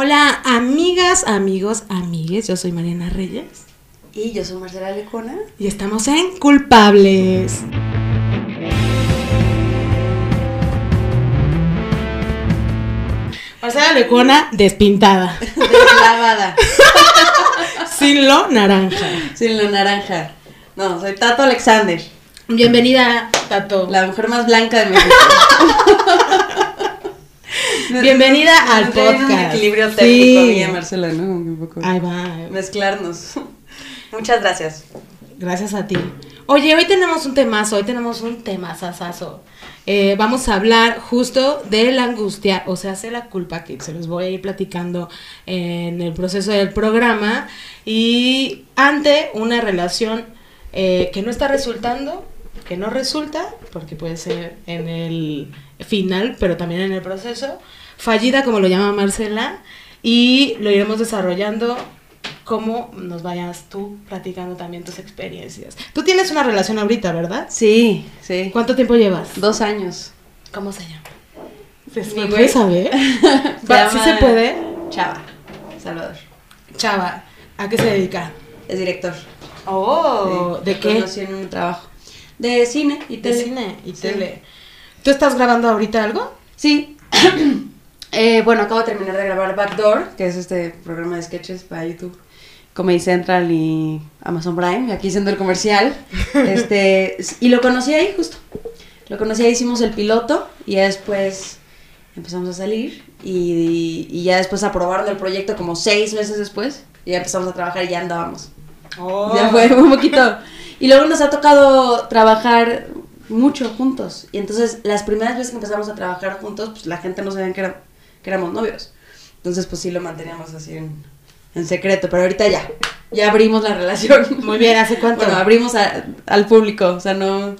Hola, amigas, amigos, amigues. Yo soy Mariana Reyes. Y yo soy Marcela Lecona. Y estamos en Culpables. Marcela Lecona despintada. Deslavada. Sin lo naranja. Sin lo naranja. No, soy Tato Alexander. Bienvenida, Tato. La mujer más blanca de México. Bienvenida al traen Un podcast. equilibrio Sí. técnico, mía, Marcela, ¿no? Un poco. Ahí va. Mezclarnos. Muchas gracias. Gracias a ti. Oye, hoy tenemos un temazo, hoy tenemos un temazazazo. Eh, vamos a hablar justo de la angustia, o sea, hace la culpa, que se los voy a ir platicando en el proceso del programa, y ante una relación eh, que no está resultando, que no resulta, porque puede ser en el final, pero también en el proceso, fallida, como lo llama Marcela, y lo iremos desarrollando cómo nos vayas tú platicando también tus experiencias. Tú tienes una relación ahorita, ¿verdad? Sí, sí. ¿Cuánto tiempo llevas? Dos años. ¿Cómo se llama? ¿Se puede saber? ¿Sí se puede? Chava. Salvador. Chava, ¿a qué se dedica? Es director. Oh, ¿de lo qué? Conocí en un trabajo. De cine y De tele. cine y Sí. tele. ¿Tú estás grabando ahorita algo? Sí. Eh, bueno, acabo de terminar de grabar Backdoor, que es este programa de sketches para YouTube, Comedy Central y Amazon Prime, aquí siendo el comercial. este, y lo conocí ahí justo. Lo conocí ahí, hicimos el piloto y ya después empezamos a salir y, y ya después aprobaron el proyecto como seis meses después y ya empezamos a trabajar y ya andábamos. Oh. Ya fue un poquito. Y luego nos ha tocado trabajar mucho juntos. Y entonces las primeras veces que empezamos a trabajar juntos, pues la gente no sabía que, era- que éramos novios. Entonces pues sí lo manteníamos así en, en secreto. Pero ahorita ya, ya abrimos la relación. Muy bien, ¿hace cuánto? Bueno, abrimos a- al público, o sea, no...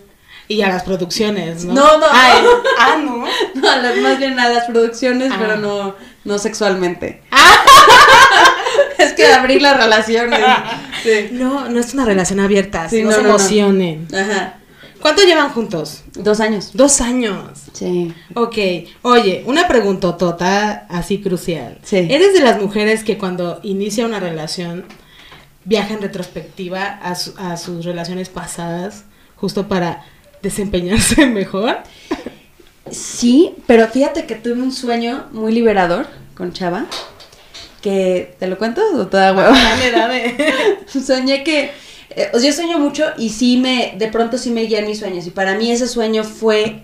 Y a las producciones, ¿no? No, no. Ay, ah, no. no a las- más bien a las producciones, Ah. pero no, no sexualmente. es que abrir la relación. Sí. No, no es una relación abierta, Sí, no, no, se emocionen. Ajá. ¿Cuánto llevan juntos? Dos años. Dos años. Sí. Ok, oye, una preguntotota así crucial. Sí. ¿Eres de las mujeres que cuando inicia una relación viaja en retrospectiva a, su- a sus relaciones pasadas justo para desempeñarse mejor? Sí, pero fíjate que tuve un sueño muy liberador con Chava. Que, ¿te lo cuento o te da huevo? Dame, dame. Soñé que. eh, o sea, yo sueño mucho y sí me. De pronto sí me guían mis sueños. Y para mí ese sueño fue.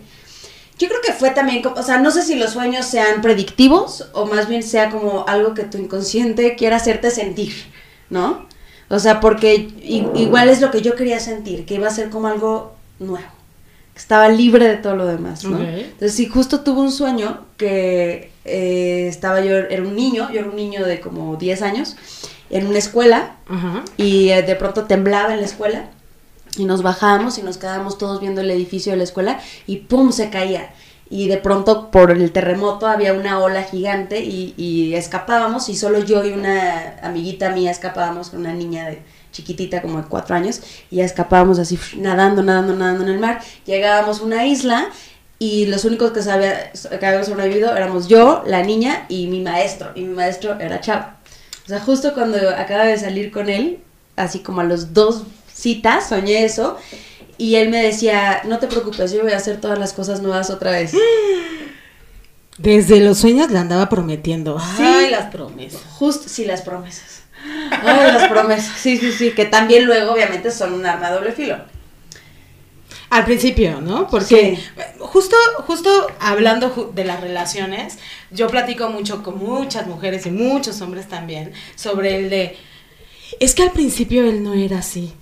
Yo creo que fue también. como- O sea, no sé si los sueños sean predictivos o más bien sea como algo que tu inconsciente quiera hacerte sentir, ¿no? O sea, porque igual es lo que yo quería sentir, que iba a ser como algo nuevo. Que estaba libre de todo lo demás, ¿no? Ok. Entonces, sí, justo tuve un sueño que eh, estaba yo, era un niño, yo era un niño de como 10 años, en una escuela, Ajá. y eh, de pronto temblaba en la escuela, y nos bajábamos y nos quedábamos todos viendo el edificio de la escuela, y ¡pum! se caía. Y de pronto por el terremoto había una ola gigante y, y escapábamos, y solo yo y una amiguita mía escapábamos con una niña chiquitita como de cuatro años, y escapábamos así nadando, nadando, nadando en el mar. Llegábamos a una isla y los únicos que, sabía, que habíamos sobrevivido éramos yo, la niña y mi maestro, y mi maestro era Chava. O sea, justo cuando acaba de salir con él, así como a los dos citas, soñé eso, y él me decía, no te preocupes, yo voy a hacer todas las cosas nuevas otra vez. Desde los sueños le andaba prometiendo. Sí. Ay, las promesas. Justo, sí, las promesas. Ay, las promesas. Sí, sí, sí, que también luego obviamente son un arma de doble filo. Al principio, ¿no? Porque Sí. justo, justo hablando ju- de las relaciones, yo platico mucho con muchas mujeres y muchos hombres también sobre el de es que al principio él no era así.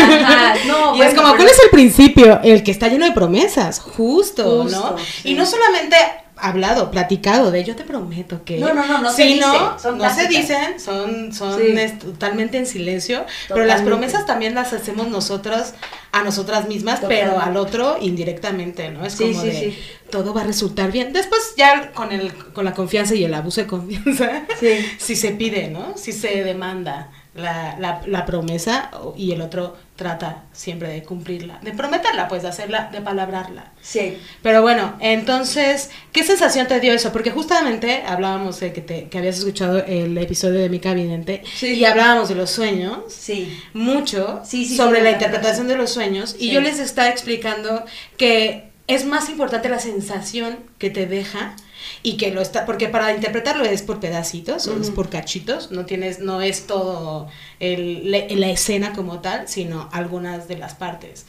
Ajá, no, y es como, ¿cuál es el principio? El que está lleno de promesas, justo, Justo, ¿no? sí. Y no solamente hablado, platicado de yo te prometo que. No, no, no, no se sino, dice, son no se dicen, son, son Sí. es- totalmente en silencio. Pero las promesas también las hacemos nosotras a nosotras mismas, pero al otro indirectamente, ¿no? Es Sí, como sí, de sí. todo va a resultar bien. Después ya con el, con la confianza y el abuso de confianza, Sí. si se pide, ¿no? Si se demanda la, la, la promesa y el otro trata siempre de cumplirla, de prometerla, pues de hacerla, de palabrarla. Sí. Pero bueno, entonces, ¿qué sensación te dio eso? Porque justamente hablábamos de que, te, que habías escuchado el episodio de Mi Cabinete Sí. y hablábamos de los sueños Sí. mucho Sí, sí, sobre la interpretación de los sueños y yo les estaba explicando que es más importante la sensación que te deja y que lo está porque para interpretarlo es por pedacitos o es por cachitos no tienes no es todo el, la, la escena como tal sino algunas de las partes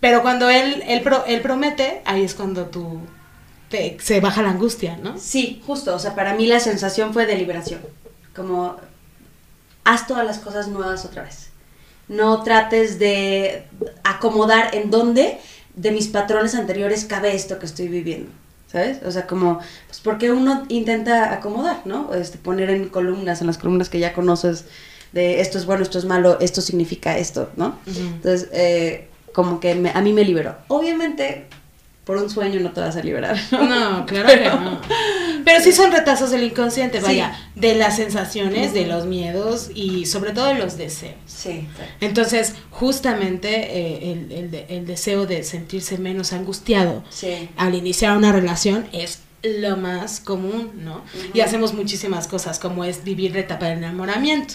pero cuando él él, pro- él promete ahí es cuando tú te- se baja la angustia no Sí, justo. O sea, para mí la sensación fue de liberación. Como, haz todas las cosas nuevas otra vez. No trates de acomodar en dónde de mis patrones anteriores cabe esto que estoy viviendo. ¿Sabes? O sea, como, pues porque uno intenta acomodar, ¿no? Este, poner en columnas, en las columnas que ya conoces, de esto es bueno, esto es malo, esto significa esto, ¿no? Entonces, eh, como que me- a mí me liberó. Obviamente, por un sueño no te vas a liberar. No, claro que no. Pero sí son retazos del inconsciente, Sí. vaya, de las sensaciones, de los miedos y sobre todo de los deseos. Sí, Entonces, justamente eh, el, el el deseo de sentirse menos angustiado sí. al iniciar una relación es lo más común, ¿no? Y hacemos muchísimas cosas, como es vivir la etapa del enamoramiento.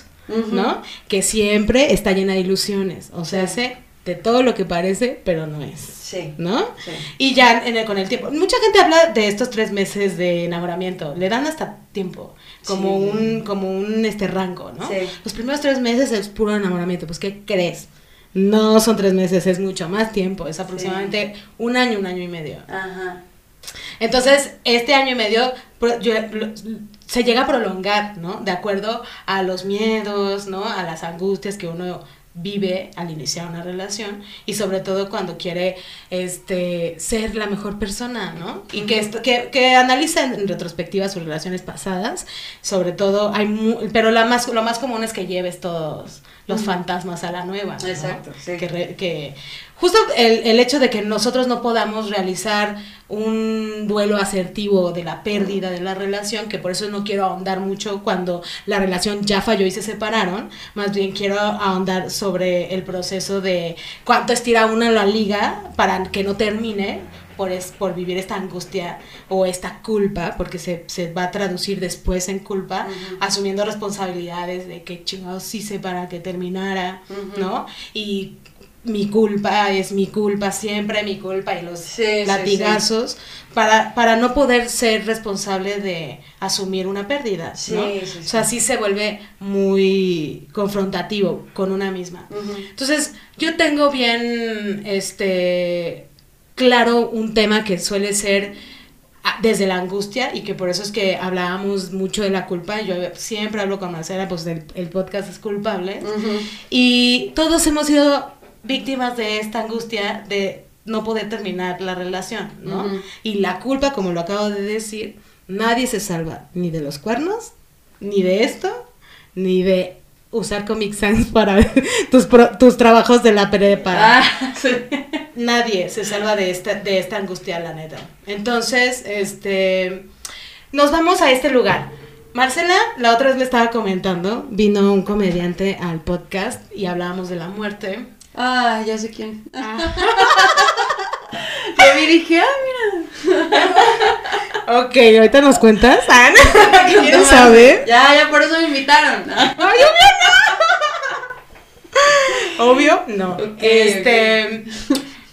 ¿no? Que siempre está llena de ilusiones, o sea, Sí. hace de todo lo que parece, pero no es. Sí. ¿no? Sí. Y ya en el, con el tiempo. Mucha gente habla de estos tres meses de enamoramiento. Le dan hasta tiempo. Como Sí. un, como un este rango, ¿no? Sí. Los primeros tres meses es puro enamoramiento. Pues, ¿qué crees? No son tres meses, es mucho más tiempo. Es aproximadamente un año, un año y medio. Ajá. Entonces, este año y medio yo- se llega a prolongar, ¿no? De acuerdo a los miedos, ¿no? A las angustias que uno vive al iniciar una relación y sobre todo cuando quiere este ser la mejor persona, ¿no? Y que esto que, que analice en retrospectiva sus relaciones pasadas, sobre todo hay mu- pero la más lo más común es que lleves todos los fantasmas a la nueva, ¿no? Exacto, sí. Que, re- que justo el, el hecho de que nosotros no podamos realizar un duelo asertivo de la pérdida de la relación, que por eso no quiero ahondar mucho cuando la relación ya falló y se separaron, más bien quiero ahondar sobre el proceso de cuánto estira uno la liga para que no termine por, es, por vivir esta angustia o esta culpa, porque se, se va a traducir después en culpa, asumiendo responsabilidades de que chingados hice para que terminara. ¿no? Y mi culpa es mi culpa siempre, mi culpa y los Sí, sí, latigazos Para, para no poder ser responsable de asumir una pérdida, ¿no? O sea, sí se vuelve muy confrontativo con una misma. Entonces, yo tengo bien este claro un tema que suele ser ah, desde la angustia y que por eso es que hablábamos mucho de la culpa. Yo siempre hablo con Marcela, pues el, el podcast es culpable. Y todos hemos sido víctimas de esta angustia de no poder terminar la relación, ¿no? Y la culpa, como lo acabo de decir, nadie se salva ni de los cuernos, ni de esto, ni de usar Comic Sans para tus, pro- tus trabajos de la prepa. Ah, sí. Nadie se salva de esta, de esta angustia, la neta. Entonces, este, nos vamos a este lugar. Marcela, la otra vez me estaba comentando, vino un comediante al podcast y hablábamos de la muerte. Ah, ya sé quién. Yo vi y dije, ah, Ok, ahorita nos cuentas. Ah, mira. ¿Quieres saber? Ya, ya, por eso me invitaron. Ay, obvio no. Obvio no. Este.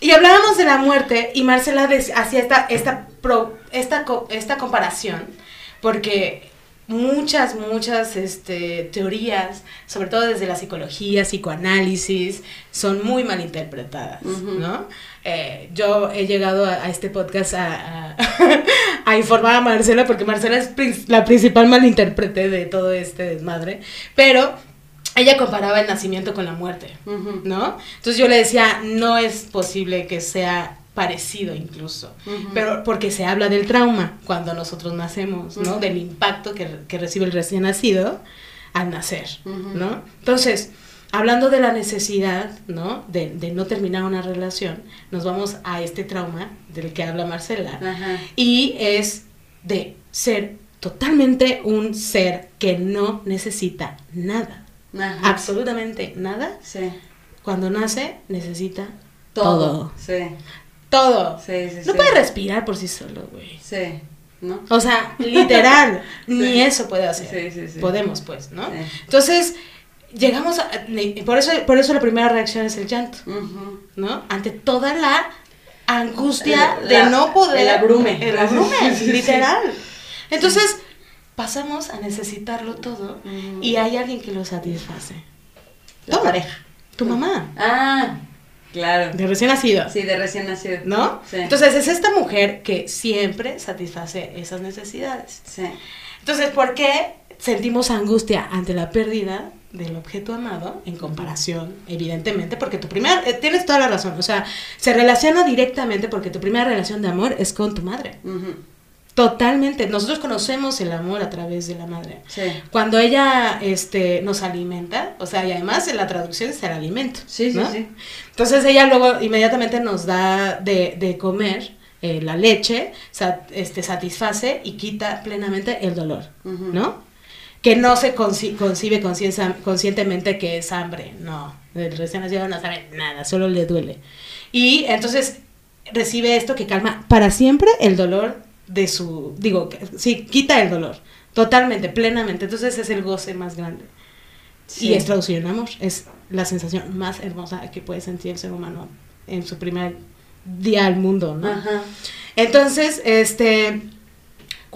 Y hablábamos de la muerte y Marcela hacía esta, esta, pro- esta, co- esta comparación porque muchas, muchas este, teorías, sobre todo desde la psicología, psicoanálisis, son muy mal interpretadas. ¿no? Eh, yo he llegado a, a este podcast a, a, a informar a Marcela porque Marcela es la principal malinterprete de todo este desmadre, pero ella comparaba el nacimiento con la muerte. ¿no? Entonces yo le decía, no es posible que sea parecido incluso, pero porque se habla del trauma cuando nosotros nacemos, ¿no? Del impacto que, que recibe el recién nacido al nacer. ¿no? Entonces, hablando de la necesidad, ¿no? De, de no terminar una relación, nos vamos a este trauma del que habla Marcela y es de ser totalmente un ser que no necesita nada, absolutamente nada Sí. cuando nace necesita todo. Sí. Todo. Sí, sí, No sí. puede respirar por sí solo, güey. Sí. ¿No? O sea, literal, ni eso puede hacer. Sí, sí, sí. Podemos, pues, ¿no? Entonces, llegamos a... Por eso, por eso la primera reacción es el llanto. ¿no? Ante toda la angustia de no poder... el abrume. El abrume, Sí, sí, sí. literal. Entonces, pasamos a necesitarlo todo Ujú. y hay alguien que lo satisface. La Todo. pareja. Tu mamá, Ah, claro. de recién nacido. Sí, de recién nacido. ¿No? Sí. Entonces es esta mujer que siempre satisface esas necesidades. Sí. Entonces, ¿por qué sentimos angustia ante la pérdida del objeto amado en comparación, evidentemente, porque tu primera, eh, tienes toda la razón, o sea, se relaciona directamente porque tu primera relación de amor es con tu madre. Totalmente. Nosotros conocemos el amor a través de la madre. Sí. Cuando ella este, nos alimenta, o sea, y además en la traducción es el alimento. Sí, sí, ¿no? sí. Entonces ella luego inmediatamente nos da de, de comer eh, la leche, sa- este, satisface y quita plenamente el dolor. ¿no? Que no se conci- concibe conscientemente que es hambre, no. El recién nacido no sabe nada, solo le duele. Y entonces recibe esto que calma para siempre el dolor de su, digo, que- sí, quita el dolor, totalmente, plenamente. Entonces es el goce más grande. Sí. Y es traducido en amor. Es la sensación más hermosa que puede sentir el ser humano en su primer día al mundo, ¿no? Ajá. Entonces, este,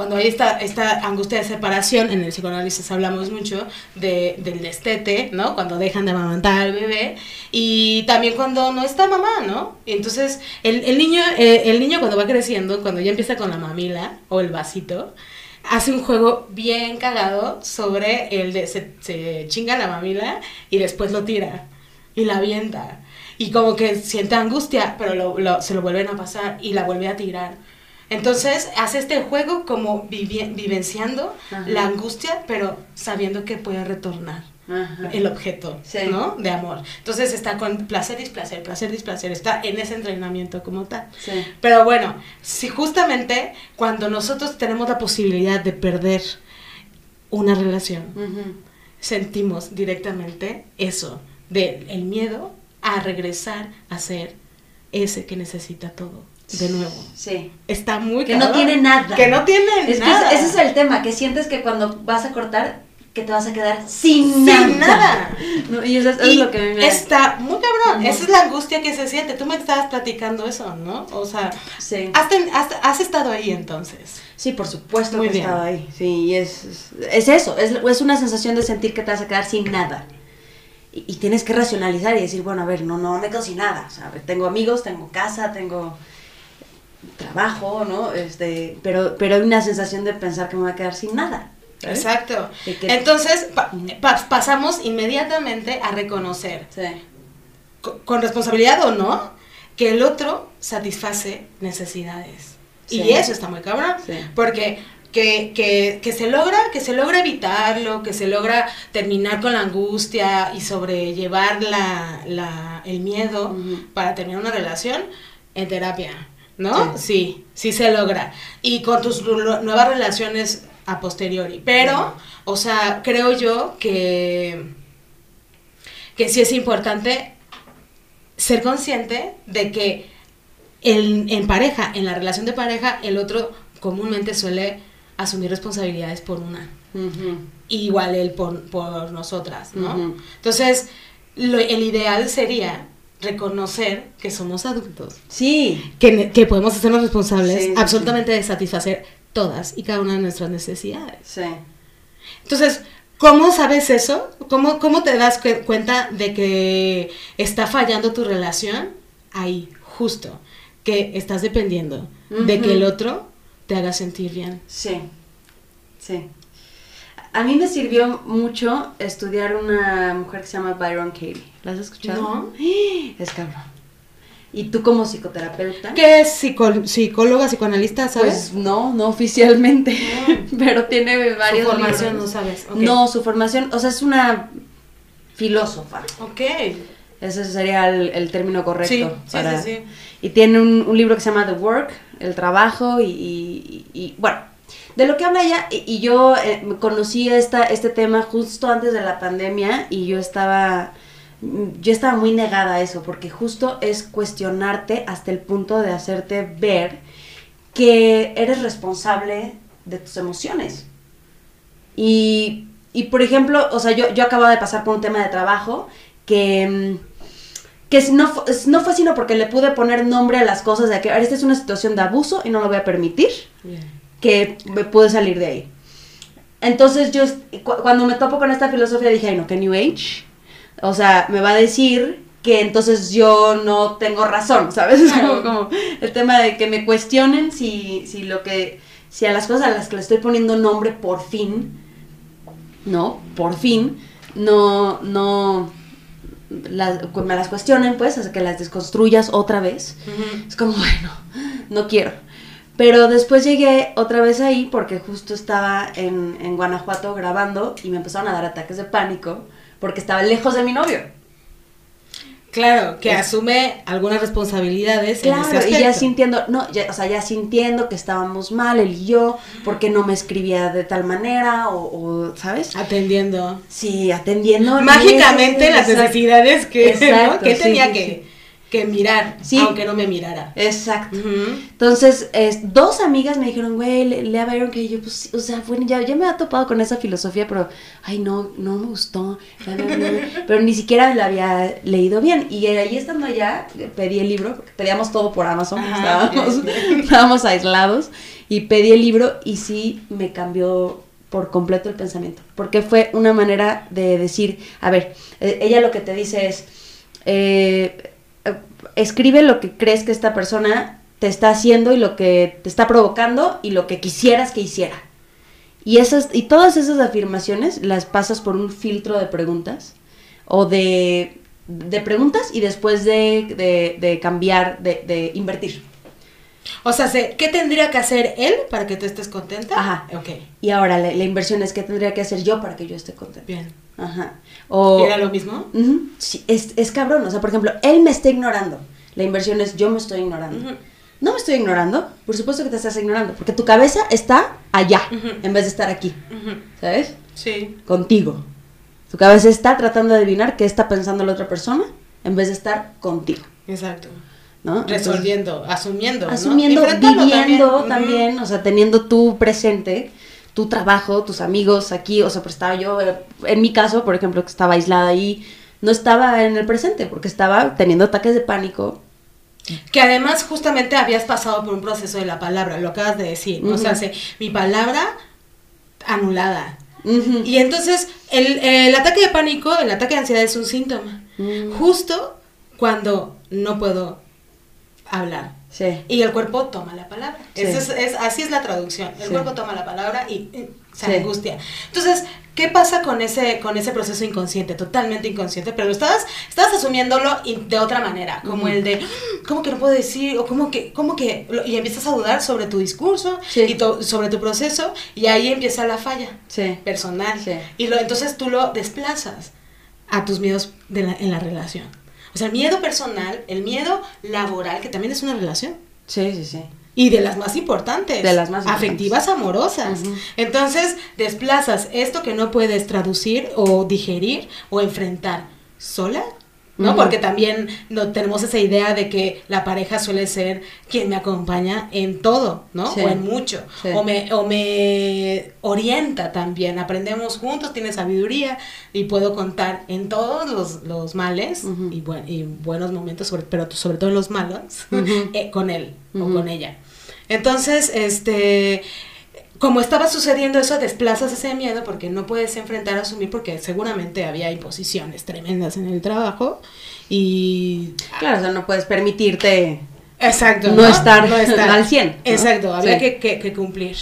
cuando hay esta, esta angustia de separación, en el psicoanálisis hablamos mucho de, del destete, ¿no? Cuando dejan de amamantar al bebé y también cuando no está mamá, ¿no? Entonces, el, el niño, eh, el niño cuando va creciendo, cuando ya empieza con la mamila o el vasito, hace un juego bien cagado sobre el de se, se chinga la mamila y después lo tira y la avienta. Y como que siente angustia, pero lo- lo- se lo vuelven a pasar y la vuelve a tirar. Entonces hace este juego como vivenciando Ajá. la angustia, pero sabiendo que puede retornar Ajá. el objeto, Sí. ¿no? De amor. Entonces está con placer, displacer, placer, displacer, está en ese entrenamiento como tal. Sí. Pero bueno, si justamente cuando nosotros tenemos la posibilidad de perder una relación, sentimos directamente eso, del el miedo a regresar a ser ese que necesita todo de nuevo. Sí. Está muy Que no tiene nada. Que no tiene Es que nada. ese es el tema, que sientes que cuando vas a cortar, que te vas a quedar sin, Sin nada. nada. No, y eso es, eso Y es lo que a mí me está muy cabrón. Esa es la angustia que se siente. Tú me estabas platicando eso, ¿no? O sea, Sí. has, ten- has- has estado ahí entonces. Sí, por supuesto Muy que bien. estaba ahí. Sí, y es, es, es eso, es, es una sensación de sentir que te vas a quedar sin nada. Y, y tienes que racionalizar y decir, bueno, a ver, no, no me quedo sin nada. O sea, tengo amigos, tengo casa, tengo trabajo, ¿no? Este, pero, pero hay una sensación de pensar que me voy a quedar sin nada. ¿sabes? Exacto. Entonces pa- pa- pasamos inmediatamente a reconocer, Sí. co- con responsabilidad o no, que el otro satisface necesidades. Sí. Y eso está muy cabrón. Sí. Porque que, que, que se logra, que se logra evitarlo, que se logra terminar con la angustia y sobrellevar la, la, el miedo para terminar una relación en terapia, ¿no? Sí. Sí, sí se logra. Y con tus nuevas relaciones a posteriori. Pero, o sea, creo yo que, que sí es importante ser consciente de que el- en pareja, en la relación de pareja, el otro comúnmente suele asumir responsabilidades por una. Igual él por, por nosotras, ¿no? Entonces, lo- el ideal sería reconocer que somos adultos, Sí. que, que podemos hacernos responsables Sí, sí, absolutamente de satisfacer todas y cada una de nuestras necesidades. Sí. Entonces, ¿cómo sabes eso? ¿Cómo, cómo te das cu- cuenta de que está fallando tu relación? Ahí, justo, que estás dependiendo de que el otro te haga sentir bien. Sí, sí. A mí me sirvió mucho estudiar una mujer que se llama Byron Katie. ¿La has escuchado? No. Es cabrón. ¿Y tú como psicoterapeuta? ¿Qué es psico- psicóloga, psicoanalista, sabes? Pues no, no oficialmente, pero tiene Su varios formación, libros. no sabes. No, su formación, o sea, es una filósofa. Ok. Ese sería el, el término correcto. Sí, sí, sí, sí. Y tiene un, un libro que se llama The Work, el trabajo, y, y- y- bueno, de lo que habla ella, y, yo eh, conocí esta, este tema justo antes de la pandemia, y yo estaba mm, yo estaba muy negada a eso, porque justo es cuestionarte hasta el punto de hacerte ver que eres responsable de tus emociones. Y, y por ejemplo, o sea, yo, yo acababa de pasar por un tema de trabajo que, mm, que no, no fue sino porque le pude poner nombre a las cosas de que "A ver, esta es una situación de abuso y no lo voy a permitir que me pude salir de ahí. Entonces yo, cu- cuando me topo con esta filosofía, dije, ay no, que New Age, o sea, me va a decir que entonces yo no tengo razón, ¿sabes? Es como, el tema de que me cuestionen si, si lo que, si a las cosas a las que le estoy poniendo nombre por fin, ¿no? Por fin, no, no, las, me las cuestionen, pues, hasta que las desconstruyas otra vez. Es como, bueno, no quiero. Pero después llegué otra vez ahí porque justo estaba en, en Guanajuato grabando y me empezaron a dar ataques de pánico porque estaba lejos de mi novio. Claro, que Es- asume algunas responsabilidades en ese Claro, y ya aspecto. sintiendo, no, ya, o sea, ya sintiendo que estábamos mal, él y yo, porque no me escribía de tal manera, o, o, ¿sabes? Atendiendo. Sí, atendiendo. Mágicamente las necesidades que, Exacto, ¿no? que sí, tenía sí, que, que mirar, Sí. aunque no me mirara. Exacto. Entonces, es, dos amigas me dijeron, güey, le, lea Byron que yo, pues, o sea, bueno, ya, ya me había topado con esa filosofía, pero, ay, no, no me gustó, pero ni siquiera la había leído bien. Y ahí estando allá, pedí el libro, porque pedíamos todo por Amazon, Ajá, estábamos, bien, estábamos aislados, y pedí el libro y sí me cambió por completo el pensamiento, porque fue una manera de decir, a ver, eh, ella lo que te dice es, eh, escribe lo que crees que esta persona te está haciendo y lo que te está provocando y lo que quisieras que hiciera. Y, esas, y todas esas afirmaciones las pasas por un filtro de preguntas o de, de preguntas y después de, de- cambiar, de invertir. O sea, ¿qué tendría que hacer él para que tú estés contenta? Ajá. Ok, Y ahora la, la inversión es qué tendría que hacer yo para que yo esté contenta. bien. Ajá. O, ¿Era lo mismo? Ujú, sí, es, es cabrón. O sea, por ejemplo, él me está ignorando. La inversión es yo me estoy ignorando. Ujú. No me estoy ignorando. Por supuesto que te estás ignorando. Porque tu cabeza está allá Ujú. en vez de estar aquí. ¿Sabes? Sí. Contigo. Tu cabeza está tratando de adivinar qué está pensando la otra persona en vez de estar contigo. Exacto. ¿No? Entonces, Resolviendo, asumiendo. ¿no? asumiendo, viviendo también, o sea, teniendo tu presente, tu trabajo, tus amigos aquí, o sea, pues estaba yo, eh, en mi caso, por ejemplo, que estaba aislada ahí, no estaba en el presente, porque estaba teniendo ataques de pánico. Que además justamente habías pasado por un proceso de la palabra, lo acabas de decir. ¿no? O sea, se- mi palabra anulada. Y entonces el, el ataque de pánico, el ataque de ansiedad es un síntoma. Mm. Justo cuando no puedo hablar. Sí. Y el cuerpo toma la palabra. Sí. Es, es- así es la traducción. El Sí. cuerpo toma la palabra y eh, se angustia. Entonces, ¿qué pasa con ese, con ese proceso inconsciente? Totalmente inconsciente, pero lo estabas, estabas asumiéndolo de otra manera, como el de, ¿cómo que no puedo decir? O ¿cómo que, cómo que? Y empiezas a dudar sobre tu discurso y to- sobre tu proceso, y ahí empieza la falla personal. Sí. Y lo, entonces tú lo desplazas a tus miedos de la- en la relación. O sea, el miedo personal, el miedo laboral, que también es una relación. Sí, sí, sí. Y de las más importantes. De las más Afectivas amorosas. Entonces, desplazas esto que no puedes traducir o digerir o enfrentar sola. ¿No? Porque también no tenemos esa idea de que la pareja suele ser quien me acompaña en todo, ¿no? Sí. O en mucho. Sí. O, me, o me orienta también. Aprendemos juntos, tiene sabiduría y puedo contar en todos los, los males y, buen- y buenos momentos, sobre, pero sobre todo en los malos, eh, con él o con ella. Entonces, este, como estaba sucediendo eso, desplazas ese miedo porque no puedes enfrentar, asumir, porque seguramente había imposiciones tremendas en el trabajo y... Claro, o sea, no puedes permitirte. Exacto. No estar al 100, ¿no? Exacto, había Sí. que, que- que cumplir.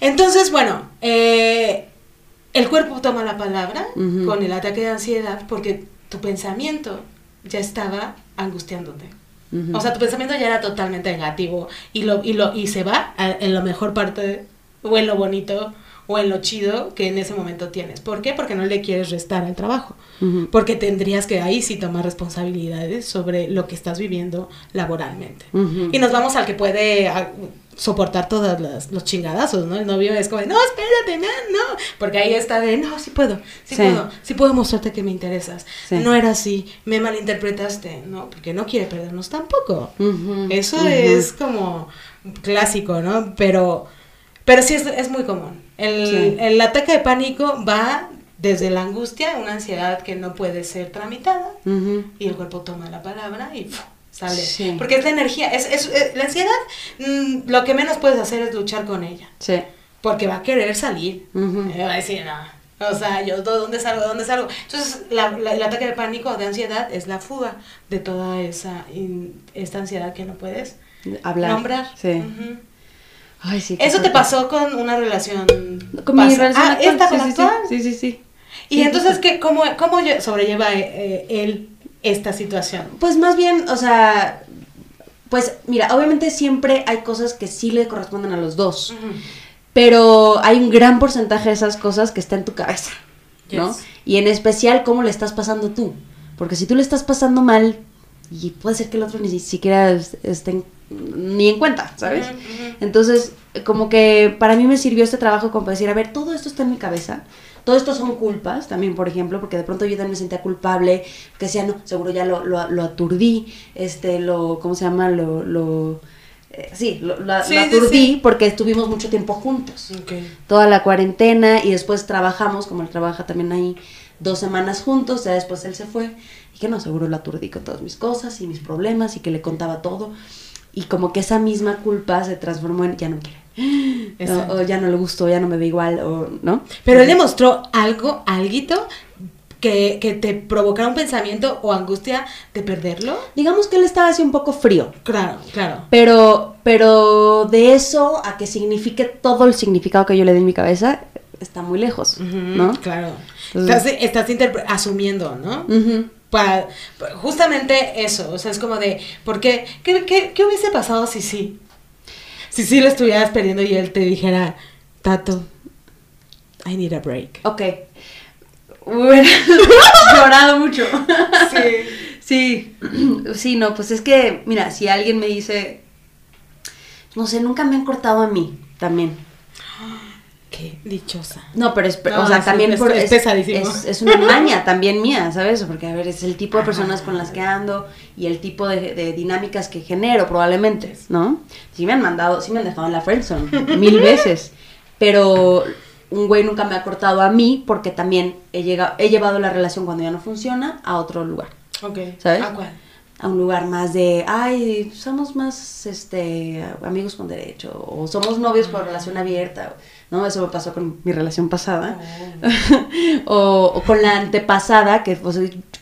Entonces, bueno, eh, el cuerpo toma la palabra con el ataque de ansiedad porque tu pensamiento ya estaba angustiándote. O sea, tu pensamiento ya era totalmente negativo y lo y lo y se va a- en la mejor parte o en lo bonito o en lo chido que en ese momento tienes. ¿Por qué? Porque no le quieres restar al trabajo. Porque tendrías que ahí sí tomar responsabilidades sobre lo que estás viviendo laboralmente. Y nos vamos al que puede a- soportar todas las, los chingadazos, ¿no? El novio es como, de, no, espérate, no, no, porque ahí está de, no, sí puedo, sí, Sí. puedo, sí puedo mostrarte que me interesas. Sí. No era así, me malinterpretaste, ¿no? Porque no quiere perdernos tampoco. Eso es como clásico, ¿no? Pero, pero sí es, es muy común. El, Sí. el ataque de pánico va desde la angustia, una ansiedad que no puede ser tramitada, y el cuerpo toma la palabra y ¡fu! Sale. Sí. Porque es la energía, es, es- es- la ansiedad, mm, lo que menos puedes hacer es luchar con ella, Sí. porque va a querer salir. Ujú. Eh, Va a decir, no. O sea, yo, ¿dó- ¿dónde salgo? ¿Dónde salgo? Entonces, la- la- el ataque de pánico o de ansiedad es la fuga de toda esa in- esta ansiedad que no puedes Hablar. nombrar. Sí. Ujú. Ay, sí. Eso te pasó con una relación. Con mi relación Ah, actual. esta con sí, la sí, sí. Sí, sí. Y entonces. ¿qué, cómo, ¿cómo lle- sobrelleva eh, él esta situación? Pues más bien, o sea, pues mira, obviamente siempre hay cosas que sí le corresponden a los dos, pero hay un gran porcentaje de esas cosas que está en tu cabeza, ¿no? Yes. Y en especial cómo le estás pasando tú, porque si tú le estás pasando mal, y puede ser que el otro ni siquiera es- esté en- ni en cuenta, ¿sabes? Entonces, como que para mí me sirvió este trabajo como para decir, a ver, todo esto está en mi cabeza. Todo esto son culpas también, por ejemplo, porque de pronto yo también me sentía culpable, que decía, no, seguro ya lo, lo, lo aturdí, este, lo, ¿cómo se llama? Lo, lo, eh, sí, lo, Sí, aturdí sí. porque estuvimos mucho tiempo juntos. Toda la cuarentena y después trabajamos, como él trabaja también ahí, dos semanas juntos, ya después él se fue y que no, seguro lo aturdí con todas mis cosas y mis problemas y que le contaba todo. Y como que esa misma culpa se transformó en ya no. Exacto. O, o ya no le gustó, ya no me ve igual, o no. Pero él demostró algo, alguito, que, que te provocara un pensamiento o angustia de perderlo. Digamos que él estaba así un poco frío. Claro, claro. Pero, pero de eso a que signifique todo el significado que yo le di en mi cabeza, está muy lejos, ¿no? Claro. Entonces- estás estás asumiendo, ¿no? Para, justamente eso, o sea, es como de, ¿por qué? ¿Qué, qué, qué hubiese pasado si sí? Si sí lo estuvieras perdiendo y él te dijera, Tato, I need a break. Ok. Hubiera llorado mucho. Sí. Sí, sí, no, pues es que, mira, si alguien me dice, no sé, nunca me han cortado a mí, también. Qué dichosa. No, pero es, No, o sea, también es- por- es una maña también mía, ¿sabes? Porque, a ver, es el tipo de personas con las que ando y el tipo de, de dinámicas que genero, probablemente, ¿no? Sí me han mandado, sí me han dejado en la friendzone mil veces, pero un güey nunca me ha cortado a mí porque también he, llegado, he llevado la relación cuando ya no funciona a otro lugar. Ok. ¿Sabes? ¿A cuál? a un lugar más de, ay, somos más este amigos con derecho, o somos novios por relación abierta, ¿no? Eso me pasó con mi relación pasada. o, o con la antepasada, que pues,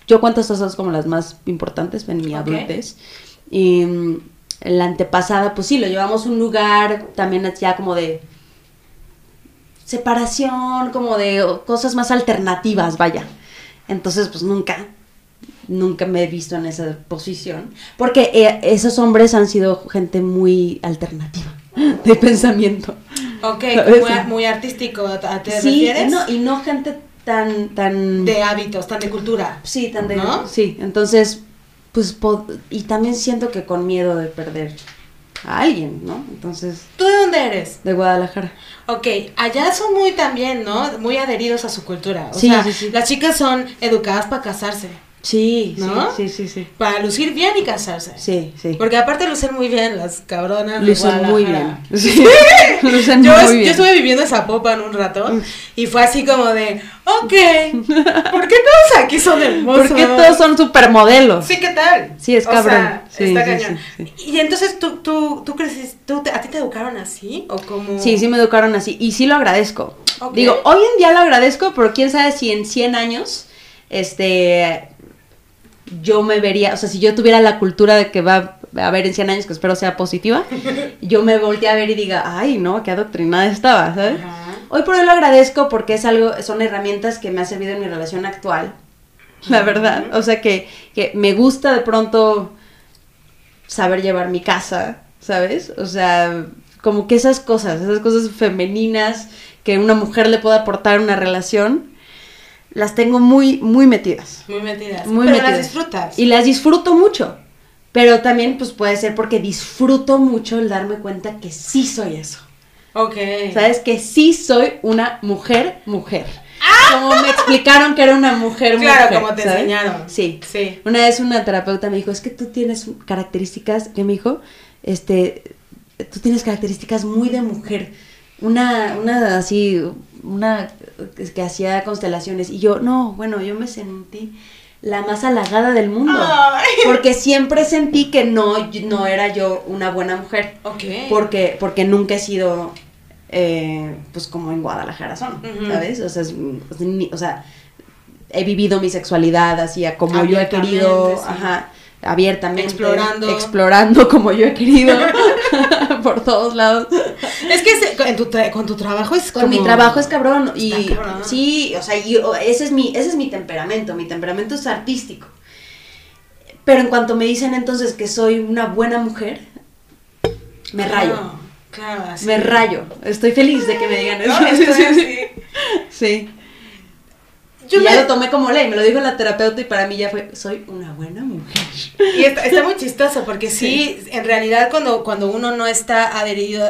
yo cuento estas cosas como las más importantes en mi Ok. adultez. Y mm, la antepasada, pues sí, lo llevamos a un lugar también ya como de separación, como de cosas más alternativas, vaya. Entonces, pues nunca, nunca me he visto en esa posición, porque eh, esos hombres han sido gente muy alternativa de pensamiento. Ok, muy, muy artístico, ¿a te sí, refieres? no, y no gente tan, tan, De hábitos, tan de cultura. sí, tan de, ¿No? sí, entonces, pues, y también siento que con miedo de perder a alguien, ¿no? Entonces, ¿Tú de dónde eres? de Guadalajara. Ok, allá son muy también, ¿no? Muy adheridos a su cultura. O Sí, sea, sí, sí. las chicas son educadas para casarse, Sí, ¿No? sí, sí, sí, para lucir bien y casarse. Sí, sí. Porque aparte lucen muy bien las cabronas. Lucen muy bien. Sí, lucen Yo, muy bien. yo estuve viviendo en Zapopan un rato y fue así como de, ok, ¿por qué todos aquí son hermosos? Porque todos son supermodelos. Sí, ¿qué tal? Sí, es O cabrón. sea, Sí, está sí, cañón. Y entonces tú, tú, tú creces, tú ¿a ti te educaron así? ¿O como...? Sí, sí me educaron así. Y sí lo agradezco. Digo, hoy en día lo agradezco, pero quién sabe si en 100 años, este, yo me vería, o sea, si yo tuviera la cultura de que va a haber en 100 años, que espero sea positiva, yo me volteé a ver y diga, ay, no, qué adoctrinada estaba, ¿sabes? Ajá. Hoy por hoy lo agradezco porque es algo, son herramientas que me ha servido en mi relación actual, la verdad. O sea que, que me gusta de pronto saber llevar mi casa, ¿sabes? O sea, como que esas cosas, esas cosas femeninas que una mujer le puede aportar a una relación, las tengo muy, muy metidas. Muy metidas. Muy Pero metidas. las disfrutas. Y las disfruto mucho. Pero también pues puede ser porque disfruto mucho el darme cuenta que sí soy eso. Ok. ¿Sabes? Que sí soy una mujer, mujer. Como me explicaron que era una mujer, mujer. Claro, como te ¿sabes? enseñaron. Sí. Sí. Una vez una terapeuta me dijo, es que tú tienes características, que me dijo, este, tú tienes características muy de mujer. Una, una así, una que hacía constelaciones. Y yo, no, bueno, yo me sentí la más halagada del mundo. Ay. Porque siempre sentí que no, no era yo una buena mujer. Ok. Porque, porque nunca he sido, eh, pues como en Guadalajara son. ¿sabes? O sea, es- o he vivido mi sexualidad así a como yo he querido, sí. ajá, abiertamente. Explorando. Explorando como yo he querido, por todos lados. Es que se- en tu tra- con tu trabajo es Con mi trabajo es cabrón y cabrón. sí, o sea, y- o- ese es mi ese es mi temperamento, mi temperamento es artístico. Pero en cuanto me dicen entonces que soy una buena mujer, me rayo. Claro, así. Me rayo. Estoy feliz de que me digan eso. No, estoy así. Sí. Yo y ya lo tomé como ley, me lo dijo la terapeuta y para mí ya fue, soy una buena mujer. Y está, está muy chistoso porque sí, en realidad cuando, cuando uno no está adherido,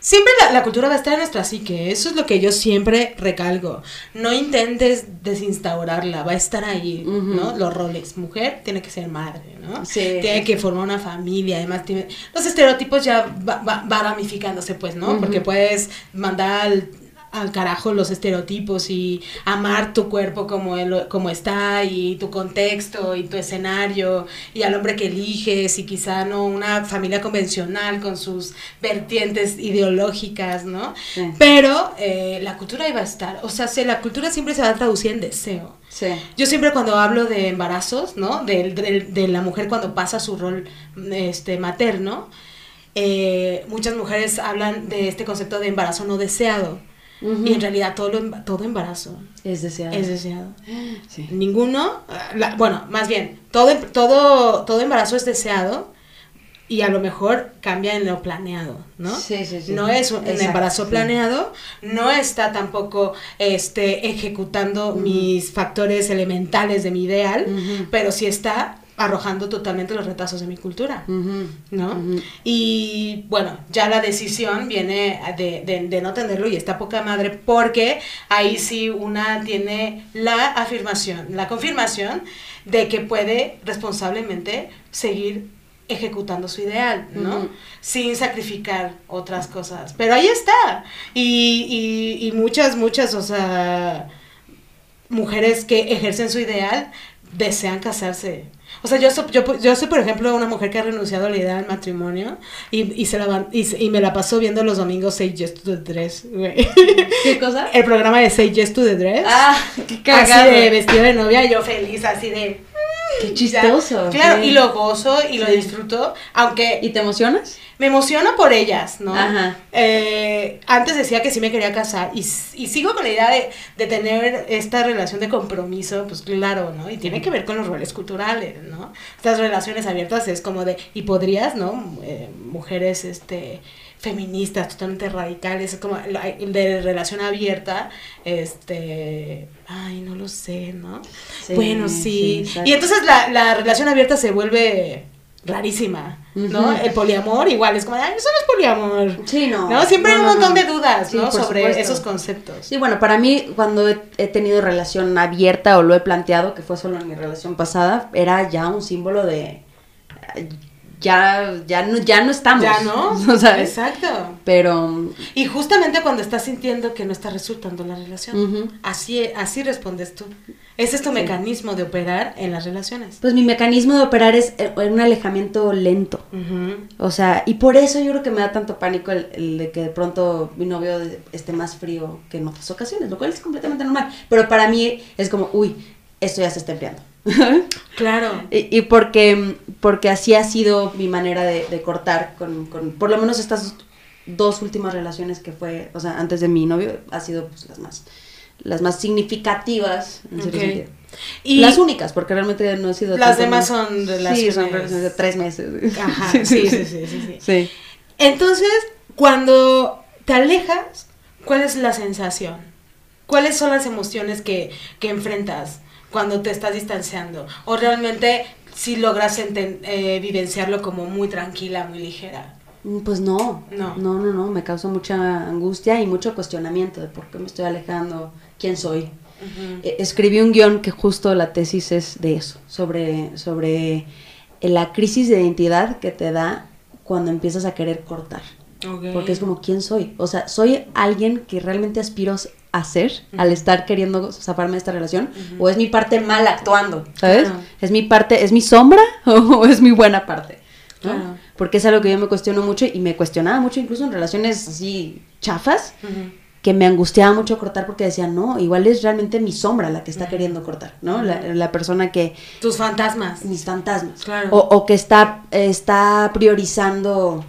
siempre la, la cultura va a estar en nuestra psique, eso es lo que yo siempre recalco. No intentes desinstaurarla, va a estar ahí. ¿no? Los roles, mujer tiene que ser madre, ¿no? Sí, tiene que formar una familia, además tiene... Los estereotipos ya va, va- va ramificándose, pues, ¿no? Porque puedes mandar al, al carajo los estereotipos y amar tu cuerpo como, el- como está y tu contexto y tu escenario y al hombre que eliges y quizá no una familia convencional con sus vertientes ideológicas, ¿no? Sí. Pero eh, la cultura iba a estar, o sea, se- la cultura siempre se va a traducir en deseo. Sí. Yo siempre cuando hablo de embarazos, ¿no? De, de- de la mujer cuando pasa su rol este, materno, eh, muchas mujeres hablan de este concepto de embarazo no deseado. Y en realidad todo, lo todo embarazo Es deseado. es deseado. Sí. Ninguno, la- bueno, más bien, todo, em- todo, todo embarazo es deseado y a lo mejor cambia en lo planeado, ¿no? Sí, sí, sí. No es un, Exacto, embarazo sí. planeado, no está tampoco este, ejecutando mis factores elementales de mi ideal, pero sí está arrojando totalmente los retazos de mi cultura. ¿no? Y bueno, ya la decisión viene de, de- de no tenerlo y está poca madre porque ahí sí una tiene la afirmación, la confirmación de que puede responsablemente seguir ejecutando su ideal, ¿no? Sin sacrificar otras cosas. Pero ahí está. Y, y, y muchas, muchas, o sea, mujeres que ejercen su ideal desean casarse. O sea, yo soy, yo, yo soy, por ejemplo, una mujer que ha renunciado a la idea del matrimonio y, y, se la van- y, y me la paso viendo los domingos Say Yes to the Dress, güey. ¿Qué cosa? El programa de Say Yes to the Dress. Ah, qué así cagado. de vestido de novia, yo feliz, así de... Qué chistoso. Claro, sí. y lo gozo y lo disfruto, aunque ¿Y te emocionas? me emociono por ellas, ¿no? Ajá. Eh, antes decía que sí me quería casar y, sigo con la idea de, de tener esta relación de compromiso, pues claro, ¿no? Y tiene que ver con los roles culturales, ¿no? Estas relaciones abiertas es como de, y podrías, ¿no? Eh, mujeres, este feministas totalmente radicales, es como de relación abierta, este, ay, no lo sé, ¿no? Sí, bueno, sí, y entonces la, la relación abierta se vuelve rarísima, ¿no? El poliamor igual, es como, ay, eso no es poliamor. Sí, no. ¿No? Siempre hay un montón no. de dudas, Sí, ¿no? Sobre supuesto. esos conceptos. Sí, bueno, para mí cuando he, he tenido relación abierta o lo he planteado, que fue solo en mi relación pasada, era ya un símbolo de ya ya no ya no estamos. Ya, ¿no? ¿Sabes? Exacto. Pero Y justamente cuando estás sintiendo que no está resultando la relación, Ujú. así, así respondes tú. Ese es tu Sí. mecanismo de operar en las relaciones. pues mi mecanismo de operar es eh, un alejamiento lento. O sea, y por eso yo creo que me da tanto pánico el, el de que de pronto mi novio esté más frío que en otras ocasiones, lo cual es completamente normal. Pero para mí es como, uy, esto ya se está empleando. Claro. Y, y porque, porque así ha sido mi manera de, de cortar con, con, por lo menos estas dos últimas relaciones que fue, o sea, antes de mi novio, ha sido pues las más, las más significativas, en cierto sentido. Y las únicas, porque realmente no he sido... Las demás son Sí, relaciones- son relaciones de tres meses. Ajá, sí, sí, sí, sí, sí. Sí. Entonces, cuando te alejas, ¿cuál es la sensación? ¿Cuáles son las emociones que, que enfrentas cuando te estás distanciando? ¿O realmente si logras enten- eh, vivenciarlo como muy tranquila, muy ligera. Mm, Pues no, No. no, no, no, me causa mucha angustia y mucho cuestionamiento de por qué me estoy alejando, quién soy. Eh, Escribí un guion que justo la tesis es de eso, sobre, sobre la crisis de identidad que te da cuando empiezas a querer cortar. Porque es como, ¿quién soy? O sea, ¿soy alguien que realmente aspiro a ser al estar queriendo zafarme de esta relación? ¿O es mi parte mal actuando? ¿Sabes? Claro. ¿Es mi parte, es mi sombra o es mi buena parte? ¿no? Claro. Porque es algo que yo me cuestiono mucho y me cuestionaba mucho incluso en relaciones así chafas, que me angustiaba mucho cortar porque decía, no, igual es realmente mi sombra la que está queriendo cortar, ¿no? La, la persona que, Tus fantasmas. mis fantasmas. Claro. O, o que está, está priorizando,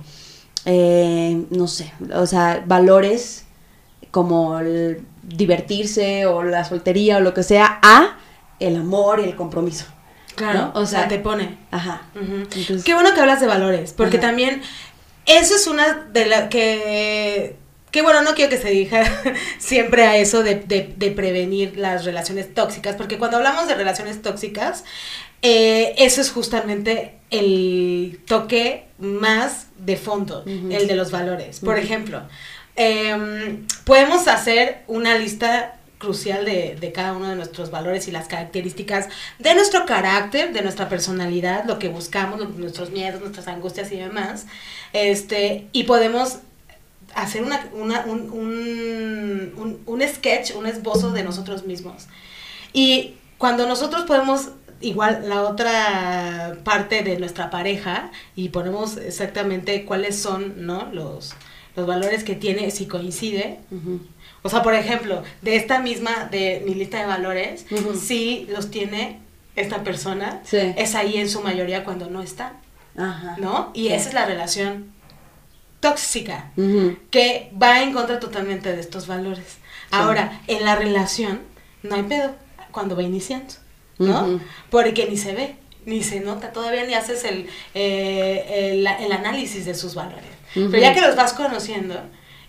eh, no sé, o sea, valores como el divertirse o la soltería o lo que sea, a el amor y el compromiso. Claro, ¿no? o sea, te pone. Ajá. Entonces- Qué bueno que hablas de valores, porque Ajá. también eso es una de las que... Que bueno, no quiero que se diga siempre a eso de, de- de prevenir las relaciones tóxicas, porque cuando hablamos de relaciones tóxicas, eh, eso es justamente el toque más de fondo, el de los valores. Por ejemplo, em, podemos hacer una lista crucial de, cada uno de nuestros valores y las características de nuestro carácter, de nuestra personalidad, lo que buscamos, nuestros miedos, nuestras angustias y demás. Este, y podemos hacer una- un, un, un- un sketch, un esbozo de nosotros mismos. Y cuando nosotros podemos, igual la otra parte de nuestra pareja, y ponemos exactamente cuáles son ¿no? los, los valores que tiene, si coincide. O sea, por ejemplo, de esta misma, de mi lista de valores, si los tiene esta persona, Sí. es ahí en su mayoría cuando no está, Ajá. ¿no? Y Sí. esa es la relación tóxica que va en contra totalmente de estos valores. Ahora, en la relación no hay pedo cuando va iniciando, ¿no? Porque ni se ve, ni se nota, todavía ni haces el, eh, el, el análisis de sus valores. Pero ya que los vas conociendo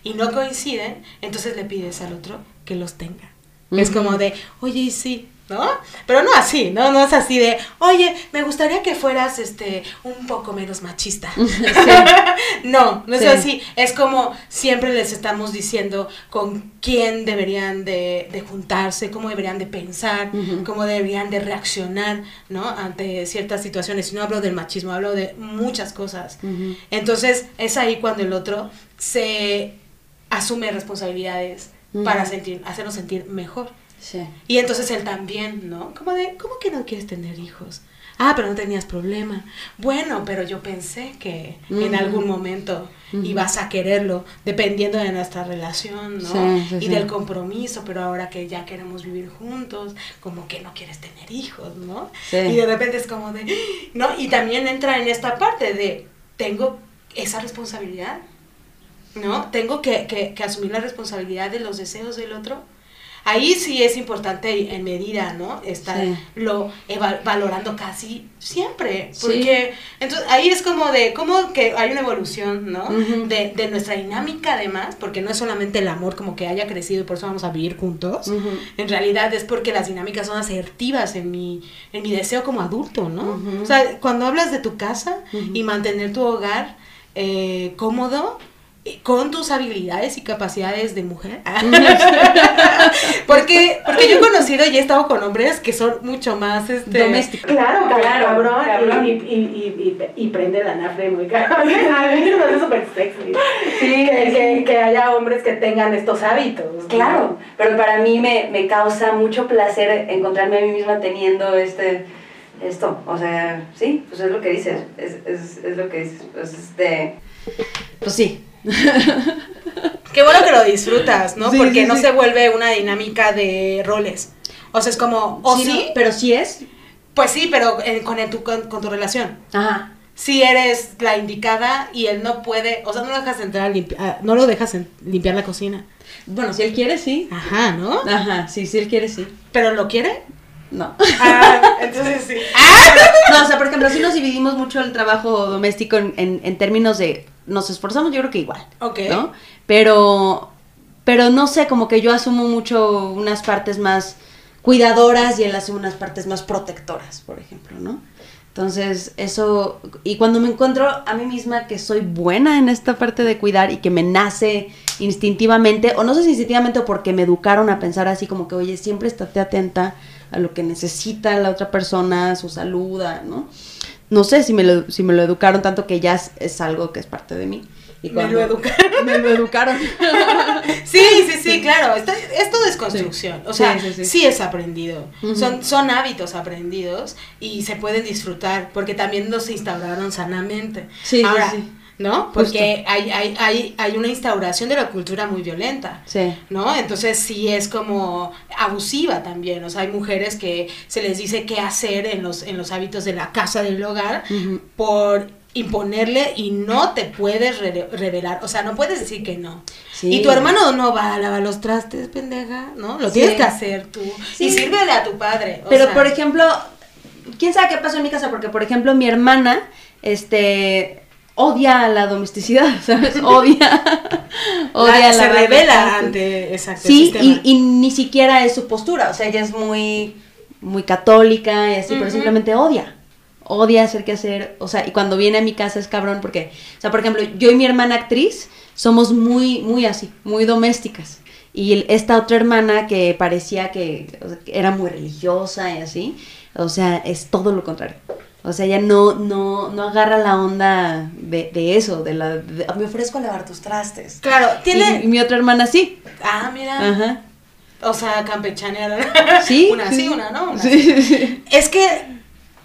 y no coinciden, entonces le pides al otro que los tenga. Es como de, oye, y sí, ¿no? Pero no así, ¿no? No es así de, oye, me gustaría que fueras este un poco menos machista. no, no es Sí. así. Es como siempre les estamos diciendo con quién deberían de, de juntarse, cómo deberían de pensar, cómo deberían de reaccionar, ¿no? Ante ciertas situaciones. Y no hablo del machismo, hablo de muchas cosas. Entonces es ahí cuando el otro se asume responsabilidades para sentir, hacernos sentir mejor. Sí. Y entonces él también, ¿no? Como de, ¿cómo que no quieres tener hijos? Ah, pero no tenías problema. Bueno, pero yo pensé que en Ujú. algún momento ibas a quererlo, dependiendo de nuestra relación, ¿no? Sí, sí, y sí. del compromiso, pero ahora que ya queremos vivir juntos, como que no quieres tener hijos, ¿no? Sí. Y de repente es como de, ¿no? Y también entra en esta parte de, tengo esa responsabilidad, ¿no? Tengo que, que- que asumir la responsabilidad de los deseos del otro. Ahí sí es importante en medida, ¿no? Estar Sí. lo valorando casi siempre. Sí. Porque entonces ahí es como de, como que hay una evolución, ¿no? De, de nuestra dinámica además, porque no es solamente el amor como que haya crecido y por eso vamos a vivir juntos. En realidad es porque las dinámicas son asertivas en mi, en mi deseo como adulto, ¿no? O sea, cuando hablas de tu casa y mantener tu hogar eh, cómodo, con tus habilidades y capacidades de mujer. porque, porque yo he conocido y he estado con hombres que son mucho más este Domésticos. Claro, Claro, cabrón, cabrón. Y, y, y, y, y prende la nafre muy cabrón. A mí se me hace súper sexy. Sí, que, sí. que, que haya hombres que tengan estos hábitos. ¿no? Claro, pero para mí me, me causa mucho placer encontrarme a mí misma teniendo este esto, o sea, sí, pues es lo que dices, es, es, es lo que dices, pues este, Pues sí. Qué bueno que lo disfrutas, ¿no? Sí, Porque sí, no sí. se vuelve una dinámica de roles. O sea, es como, o sí, no, pero sí es. pues sí, pero eh, con, el- tu, con, con tu relación. Ajá. Si eres la indicada y él no puede, o sea, no lo dejas entrar a limpiar, no lo dejas en- limpiar la cocina. Bueno, si él quiere, sí. Ajá, ¿no? Ajá, sí, si él quiere, sí. ¿Pero lo quiere? No. Ah, entonces sí. No, o sea, por ejemplo, sí nos dividimos mucho el trabajo doméstico en, en, en términos de. Nos esforzamos, yo creo que igual. Ok. ¿No? Pero. Pero no sé, como que yo asumo mucho unas partes más cuidadoras y él asume unas partes más protectoras, por ejemplo, ¿no? Entonces, eso, y cuando me encuentro a mí misma que soy buena en esta parte de cuidar y que me nace instintivamente, o no sé si instintivamente o porque me educaron a pensar así como que, oye, siempre estate atenta a lo que necesita la otra persona, su salud, ¿no? No sé si me lo, si me lo educaron tanto que ya es, es algo que es parte de mí. Y Me lo educaron. Me lo educaron. Sí, sí, sí, claro. Esto, esto es construcción. O sea, sí, es aprendido. Son, son hábitos aprendidos y se pueden disfrutar porque también los instauraron sanamente. Sí, sí, Ahora, sí. ¿No? Porque hay, hay, hay, hay una instauración de la cultura muy violenta. Sí. ¿no? Entonces sí es como abusiva también, o sea, hay mujeres que se les dice qué hacer en los, en los hábitos de la casa, del hogar, por imponerle y no te puedes re- revelar, o sea, no puedes decir que no. Sí. Y tu hermano no va a lavar los trastes, pendeja, ¿no? Lo Sí. tienes que hacer tú. Sí. Y sírvele a tu padre. o Pero sea, por ejemplo, quién sabe qué pasó en mi casa, porque por ejemplo mi hermana, este, odia la domesticidad, ¿sabes? Odia, odia la- la se revela ante exacto, el Sí, sistema. y, y ni siquiera es su postura, o sea, ella es muy, muy católica y así, pero simplemente odia. Odia hacer que hacer, o sea, y cuando viene a mi casa es cabrón porque, o sea, por ejemplo, yo y mi hermana actriz somos muy, muy así, muy domésticas. Y el- esta otra hermana que parecía que, o sea, que era muy religiosa y así, o sea, es todo lo contrario. O sea, ella no, no, no agarra la onda de, de eso, de la... de, me ofrezco a lavar tus trastes. Claro, tiene... Y, y mi otra hermana sí. Ah, mira. Ajá. O sea, campechanear. Sí. Una sí, una no. Una Sí, sí. Es que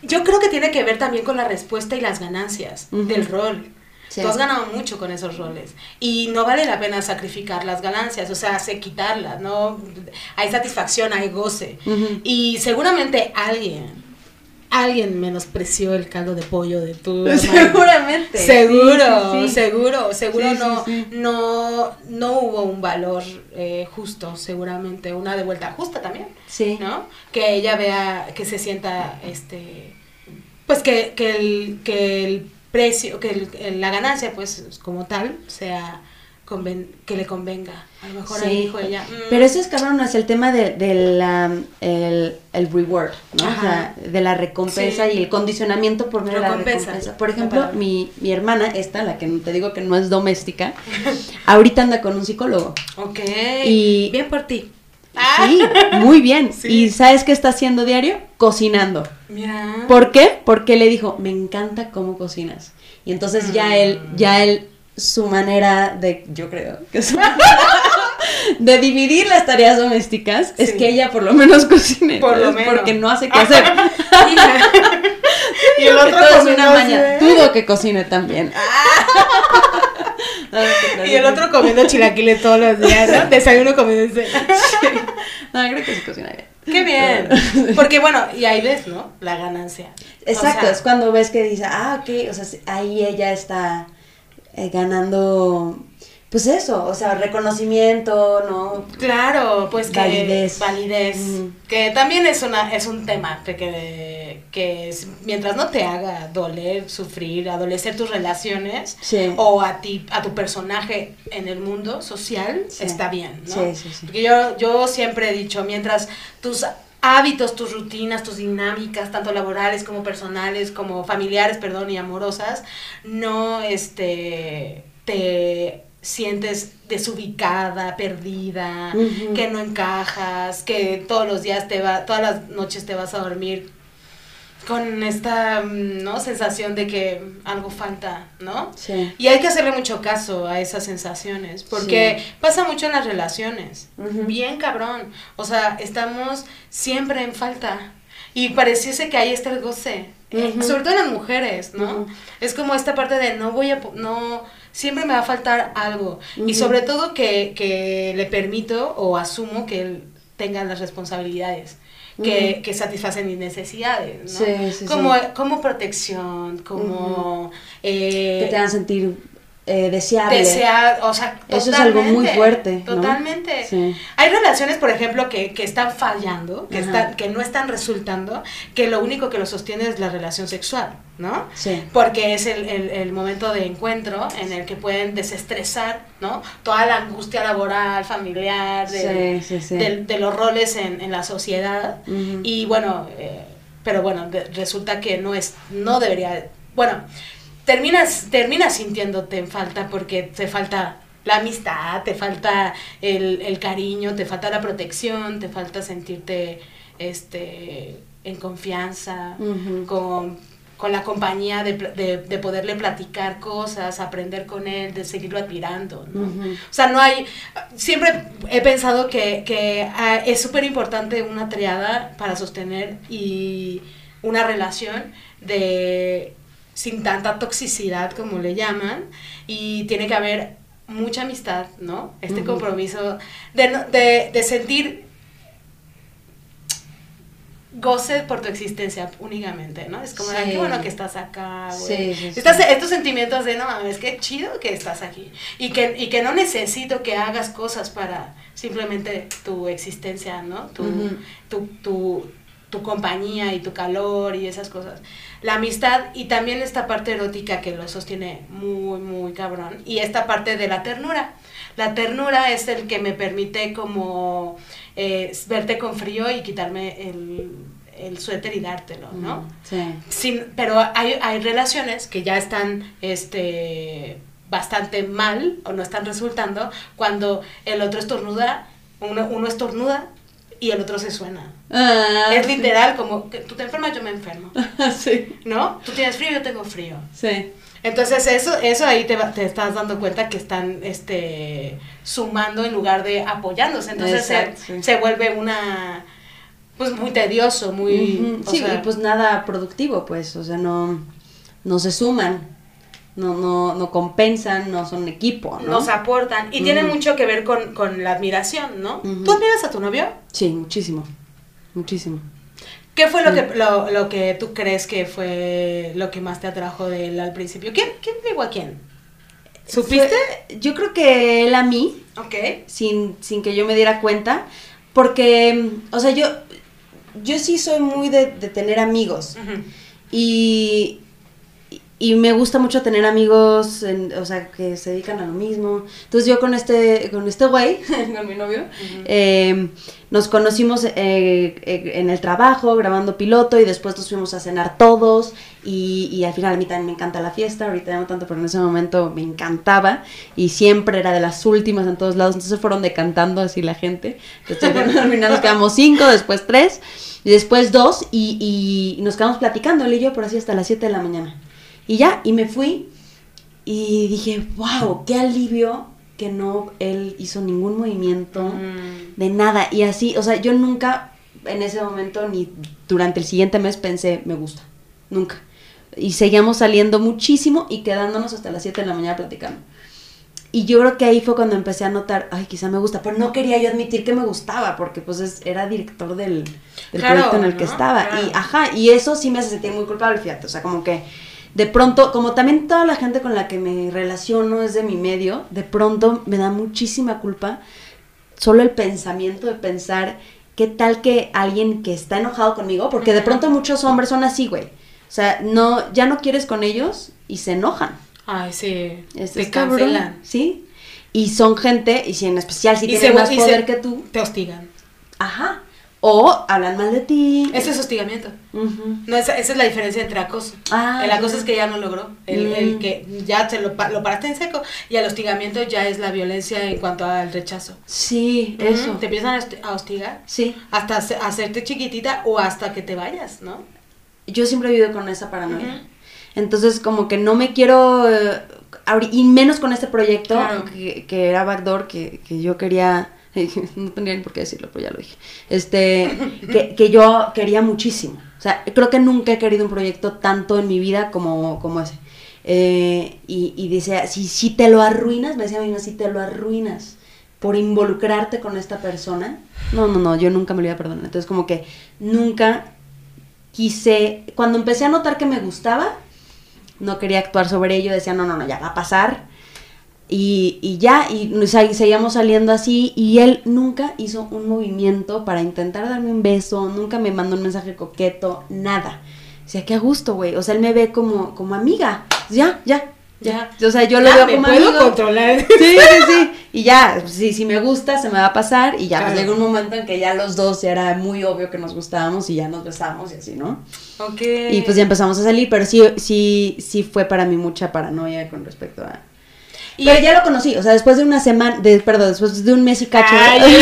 yo creo que tiene que ver también con la respuesta y las ganancias Ujú. del rol. Sí. Tú has ganado mucho con esos roles y no vale la pena sacrificar las ganancias, o sea, sé quitarlas, ¿no? Hay satisfacción, hay goce. Ujú. Y seguramente alguien, alguien menospreció el caldo de pollo de tu. Seguramente. Seguro, Sí, sí, sí. seguro, seguro no, no, no hubo un valor eh, justo, seguramente, una de vuelta justa también. Sí. ¿no? Que ella vea, que se sienta, este, pues que, que, el, que el precio, que el- la ganancia, pues como tal, sea, conven- que le convenga. A lo mejor Sí. dijo ella. mm, Pero eso es cabrón, es el tema de, de la, el, el reward, ¿no? O sea, de la recompensa Sí. y el condicionamiento por medio de la Recompensa. Por ejemplo, mi, mi hermana, esta, la que te digo que no es doméstica, ahorita anda con un psicólogo. Ok. Y- Bien por ti. Sí, muy bien. Sí. ¿Y sabes qué está haciendo diario? Cocinando. Mira. ¿Por qué? Porque le dijo, me encanta cómo cocinas. Y entonces ya él, ya él, su manera de, yo creo, que su de dividir las tareas domésticas es que ella por lo menos cocine. Por lo menos. Porque no hace qué hacer. Y el otro Todo es una maña. Dudo que cocine también. No. Y el otro comiendo chilaquiles todos los días, ¿no? Desayuno comiendo cena. No, creo que sí cocina bien. Qué bien. Porque bueno, y ahí ves, ¿no? La ganancia. Exacto, O sea, es cuando ves que dice, ah, ok, o sea, ahí ella está eh, ganando, pues eso, o sea, reconocimiento, ¿no? Claro, pues que Validez. validez, que también es una es un tema que, que, que es- mientras no te haga doler, sufrir, adolecer tus relaciones Sí. o a ti a tu personaje en el mundo social Sí. está bien, ¿no? Sí, sí, sí. Porque yo yo siempre he dicho, mientras tus hábitos, tus rutinas, tus dinámicas, tanto laborales como personales, como familiares, perdón, y amorosas, no este te sientes desubicada, perdida, que no encajas, que todos los días te va, todas las noches te vas a dormir con esta, mm, ¿no? sensación de que algo falta, ¿no? Sí. Y hay que hacerle mucho caso a esas sensaciones, porque Sí. pasa mucho en las relaciones. Bien cabrón. O sea, estamos siempre en falta. Y pareciese que ahí está el goce. Eh, sobre todo en las mujeres, ¿no? Es como esta parte de no voy a, no, siempre me va a faltar algo. Y sobre todo que, que le permito o asumo que él tenga las responsabilidades. Que, que satisfacen mis necesidades, ¿no? Sí, sí, como, sí. como protección, como eh, Que te hagan sentir eh, deseable. Desea, o sea, Eso es algo muy fuerte, ¿no? Totalmente. Sí. Hay relaciones, por ejemplo, que, que están fallando, que, están, que no están resultando, que lo único que lo sostiene es la relación sexual, ¿no? Sí. Porque es el, el- el momento de encuentro en el que pueden desestresar, ¿no? Toda la angustia laboral, familiar, Sí, sí, del- de los roles en, en la sociedad. Y bueno, eh, pero bueno, de- resulta que no es, no debería, bueno, terminas, terminas sintiéndote en falta porque te falta la amistad, te falta el, el cariño, te falta la protección, te falta sentirte este en confianza, con, con la compañía de, de, de poderle platicar cosas, aprender con él, de seguirlo admirando, ¿no? O sea, no hay. Siempre he pensado que, que ah, es súper importante una triada para sostener y una relación de sin tanta toxicidad como le llaman y tiene que haber mucha amistad, ¿no? Este compromiso de, no- de, de sentir goce por tu existencia únicamente, ¿no? Es como, Sí. "Ay, qué bueno que estás acá, güey. Sí, estos sentimientos de, no mames, qué chido que estás aquí. Y que, y que no necesito que hagas cosas para simplemente tu existencia, ¿no? Tu, Ujú. tu, tu, tu compañía y tu calor y esas cosas. La amistad y también esta parte erótica que lo sostiene muy, muy cabrón. Y esta parte de la ternura. La ternura es el que me permite como eh, verte con frío y quitarme el, el suéter y dártelo, ¿no? Sí. Sin, pero hay, hay relaciones que ya están este, bastante mal o no están resultando cuando el otro estornuda, uno, uno estornuda y el otro se suena. Ah, es sí. literal como que tú te enfermas, yo me enfermo. sí. ¿No? Tú tienes frío, yo tengo frío. Sí. Entonces eso, eso ahí te, va- te estás dando cuenta que están este, sumando en lugar de apoyándose. Entonces se, Exacto, sí. se vuelve una, pues muy tedioso, muy... Sí, sea, y pues nada productivo, pues, o sea, no, no se suman, no, no, no compensan, no son equipo, ¿no? nos aportan. Y tiene mucho que ver con, con la admiración, ¿no? ¿Tú admiras a tu novio? Sí, muchísimo, muchísimo. ¿Qué fue lo, que, lo, lo que tú crees que fue lo que más te atrajo de él al principio? ¿Quién, quién llegó a quién? ¿Supiste? Fue- yo creo que él a mí, Ok. sin, sin que yo me diera cuenta, porque, o sea, yo, yo sí soy muy de, de tener amigos. Y, y me gusta mucho tener amigos, en- o sea, que se dedican a lo mismo. Entonces yo con este, con este güey, con mi novio, eh, nos conocimos eh, eh, en el trabajo, grabando piloto, y después nos fuimos a cenar todos. Y, y al final a mí también me encanta la fiesta, ahorita ya no tanto, pero en ese momento me encantaba. Y siempre era de las últimas en todos lados, entonces fueron decantando así la gente. Entonces al final nos quedamos cinco, después tres, y después dos, y, y nos quedamos platicando, él y yo, por así hasta las 7 de la mañana. Y ya, y me fui y dije, wow, qué alivio que no él hizo ningún movimiento Mm. de nada. Y así, o sea, yo nunca en ese momento ni durante el siguiente mes pensé, me gusta. Nunca. Y seguíamos saliendo muchísimo y quedándonos hasta las 7 de la mañana platicando. Y yo creo que ahí fue cuando empecé a notar, ay, quizá me gusta, pero no quería yo admitir que me gustaba, porque pues es- era director del, del Claro, proyecto en el que estaba. Claro. Y ajá, y eso sí me hace sentir muy culpable, fíjate, o sea, como que de pronto, como también toda la gente con la que me relaciono es de mi medio, de pronto me da muchísima culpa solo el pensamiento de pensar qué tal que alguien que está enojado conmigo, porque de pronto muchos hombres son así, güey. O sea, no, ya no quieres con ellos y se enojan. Ay, sí. Esto te cancelan. ¿sí? Y son gente, y si en especial si Y tienen se- más poder se- que tú, Te hostigan. ajá. O hablan mal de ti. Ese es hostigamiento. No, esa, esa es la diferencia entre acoso. Ah, el acoso es que ya no logró. El, Mm. el que ya te lo, lo paraste en seco. Y el hostigamiento ya es la violencia en cuanto al rechazo. Sí, eso. Te empiezan a hosti- a hostigar. Sí. Hasta hace- hacerte chiquitita o hasta que te vayas, ¿no? Yo siempre he vivido con esa paranoia. Entonces, como que no me quiero. eh, y menos con este proyecto Claro. que, que era Backdoor, que, que yo quería. No tendría ni por qué decirlo, pero ya lo dije. Este, que, que yo quería muchísimo. O sea, creo que nunca he querido un proyecto tanto en mi vida como, como ese. Eh, y, y decía, si, si te lo arruinas, me decía mi si te lo arruinas por involucrarte con esta persona, no, no, no, yo nunca me lo iba a perdonar. Entonces, como que nunca quise, cuando empecé a notar que me gustaba, no quería actuar sobre ello, decía, no, no, no, ya va a pasar. Y, y ya, y o sea, y seguíamos saliendo así, y él nunca hizo un movimiento para intentar darme un beso, nunca me mandó un mensaje coqueto, nada. Decía, qué a gusto, güey. O sea, él me ve como, como amiga. Ya, ya. Ya. O sea, yo lo Ya, veo me como puedo amigo. controlar. Sí, sí, sí. Y ya, si, si me gusta, se me va a pasar. Y ya, pues Claro. llegó un momento en que ya los dos era muy obvio que nos gustábamos y ya nos besábamos y así, ¿no? Ok. Y pues ya empezamos a salir, pero sí, sí, sí fue para mí mucha paranoia con respecto a. Y- pero ya lo conocí, o sea, después de una semana, de, perdón, después de un mes y cacho. Ay,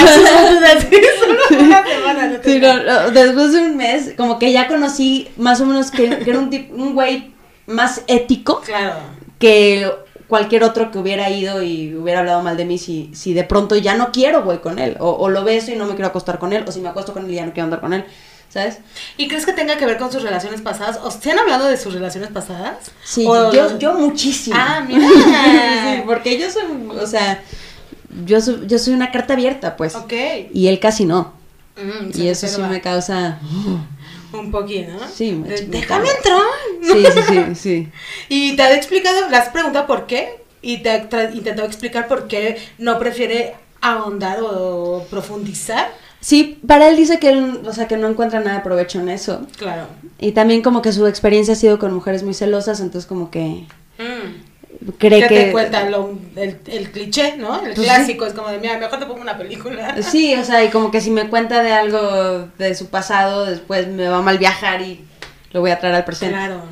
solo una semana, no te Sí, no, no, después de un mes, como que ya conocí más o menos que, que era un, tip- un güey más ético Claro. que cualquier otro que hubiera ido y hubiera hablado mal de mí si, si de pronto ya no quiero voy con él, o, o lo beso y no me quiero acostar con él, o si me acuesto con él y ya no quiero andar con él, ¿sabes? ¿Y crees que tenga que ver con sus relaciones pasadas? ¿O se han hablado de sus relaciones pasadas? Sí, ¿O- yo, yo muchísimo. Ah, mira. sí, porque yo soy, o sea, yo soy, yo soy una carta abierta, pues, Ok. y él casi no, Mm, y eso sí me causa... Un poquito, ¿no? Sí, me- De- Déjame entrar. Sí, sí, sí, sí. Y te ha explicado, le has preguntado por qué y te ha intentado explicar por qué no prefiere ahondar o profundizar. Sí, para él dice que él, o sea, que no encuentra nada de provecho en eso. Claro. Y también como que su experiencia ha sido con mujeres muy celosas, entonces como que Mm. cree ¿Qué que... te cuenta lo- el, el cliché, no? El Pues sí. clásico, es como de, mira, mejor te pongo una película. Sí, o sea, y como que si me cuenta de algo de su pasado, después me va a mal viajar y lo voy a traer al presente. Claro.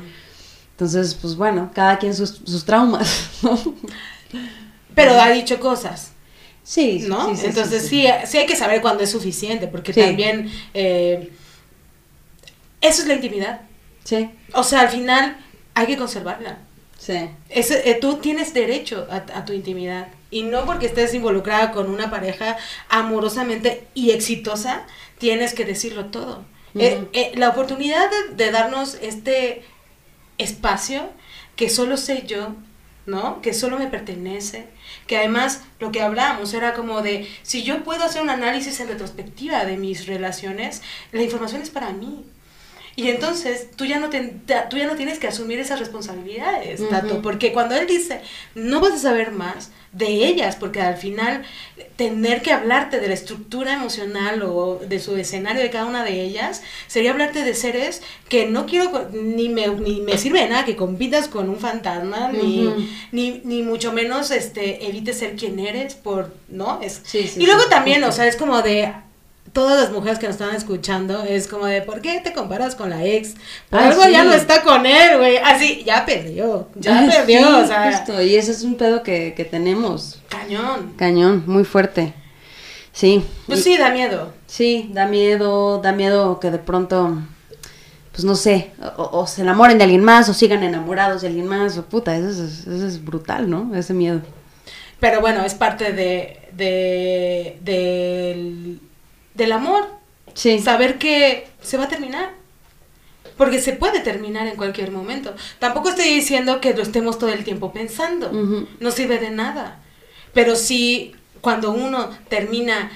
Entonces, pues bueno, cada quien sus, sus traumas, ¿no? Pero ha dicho cosas. Sí, ¿no? sí, Entonces sí, sí, hay que saber cuándo es suficiente, porque también eh, eso es la intimidad. Sí, O sea, al final hay que conservarla. sí. Ese, eh, tú tienes derecho a, a tu intimidad. Y no porque estés involucrada con una pareja amorosamente y exitosa, tienes que decirlo todo. Eh, eh, la oportunidad de, de darnos este espacio que solo sé yo, ¿no? Que solo me pertenece. Que además lo que hablábamos era como de, si yo puedo hacer un análisis en retrospectiva de mis relaciones, la información es para mí. Y entonces tú ya no, te, tú ya no tienes que asumir esas responsabilidades. Tato, porque cuando él dice, no vas a saber más de ellas, porque al final tener que hablarte de la estructura emocional o de su escenario de cada una de ellas, sería hablarte de seres que no quiero, ni me, ni me sirve de nada que compitas con un fantasma, ni, ni, ni mucho menos este, evites ser quien eres, por, ¿no? Es, Sí, sí, y luego sí, también, o sea, es como de todas las mujeres que nos están escuchando, es como de, ¿por qué te comparas con la ex? Por Ah, algo sí. ya no está con él, güey. Así, ya perdió, ya Ay, perdió, sí, o sea, justo, Y ese es un pedo que, que tenemos. cañón. Cañón, muy fuerte. Sí. Pues y- sí, da miedo. Sí, da miedo, da miedo que de pronto, pues no sé, o, o se enamoren de alguien más, o sigan enamorados de alguien más, o puta, eso es, eso es brutal, ¿no? Ese miedo. Pero bueno, es parte de, de del, del amor. Sí. Saber que se va a terminar. Porque se puede terminar en cualquier momento. Tampoco estoy diciendo que lo estemos todo el tiempo pensando. Ujú. No sirve de nada. Pero sí, cuando uno termina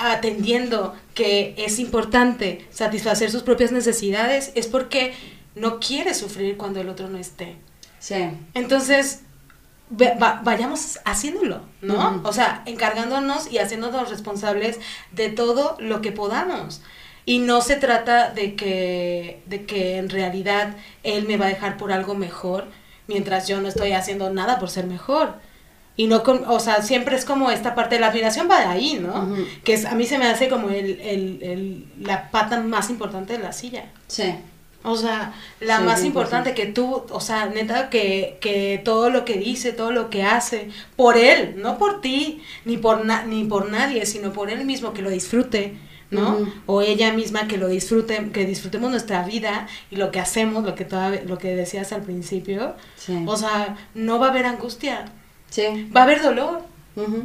atendiendo que es importante satisfacer sus propias necesidades, es porque no quiere sufrir cuando el otro no esté. Sí. Entonces, vayamos haciéndolo, ¿no? Ujú. O sea, encargándonos y haciéndonos responsables de todo lo que podamos. Y no se trata de que, de que en realidad él me va a dejar por algo mejor, mientras yo no estoy haciendo nada por ser mejor. Y no, con, o sea, siempre es como esta parte de la admiración va de ahí, ¿no? Que es, a mí se me hace como el, el, el- la pata más importante de la silla. Sí. O sea, la Sí, más 100%. importante que tú, o sea, neta, que, que todo lo que dice, todo lo que hace, por él, no por ti, ni por, na- ni por nadie, sino por él mismo, que lo disfrute, ¿no? O ella misma que lo disfrute, que disfrutemos nuestra vida y lo que hacemos, lo que, toda, lo que decías al principio. Sí. O sea, no va a haber angustia, Sí. va a haber dolor.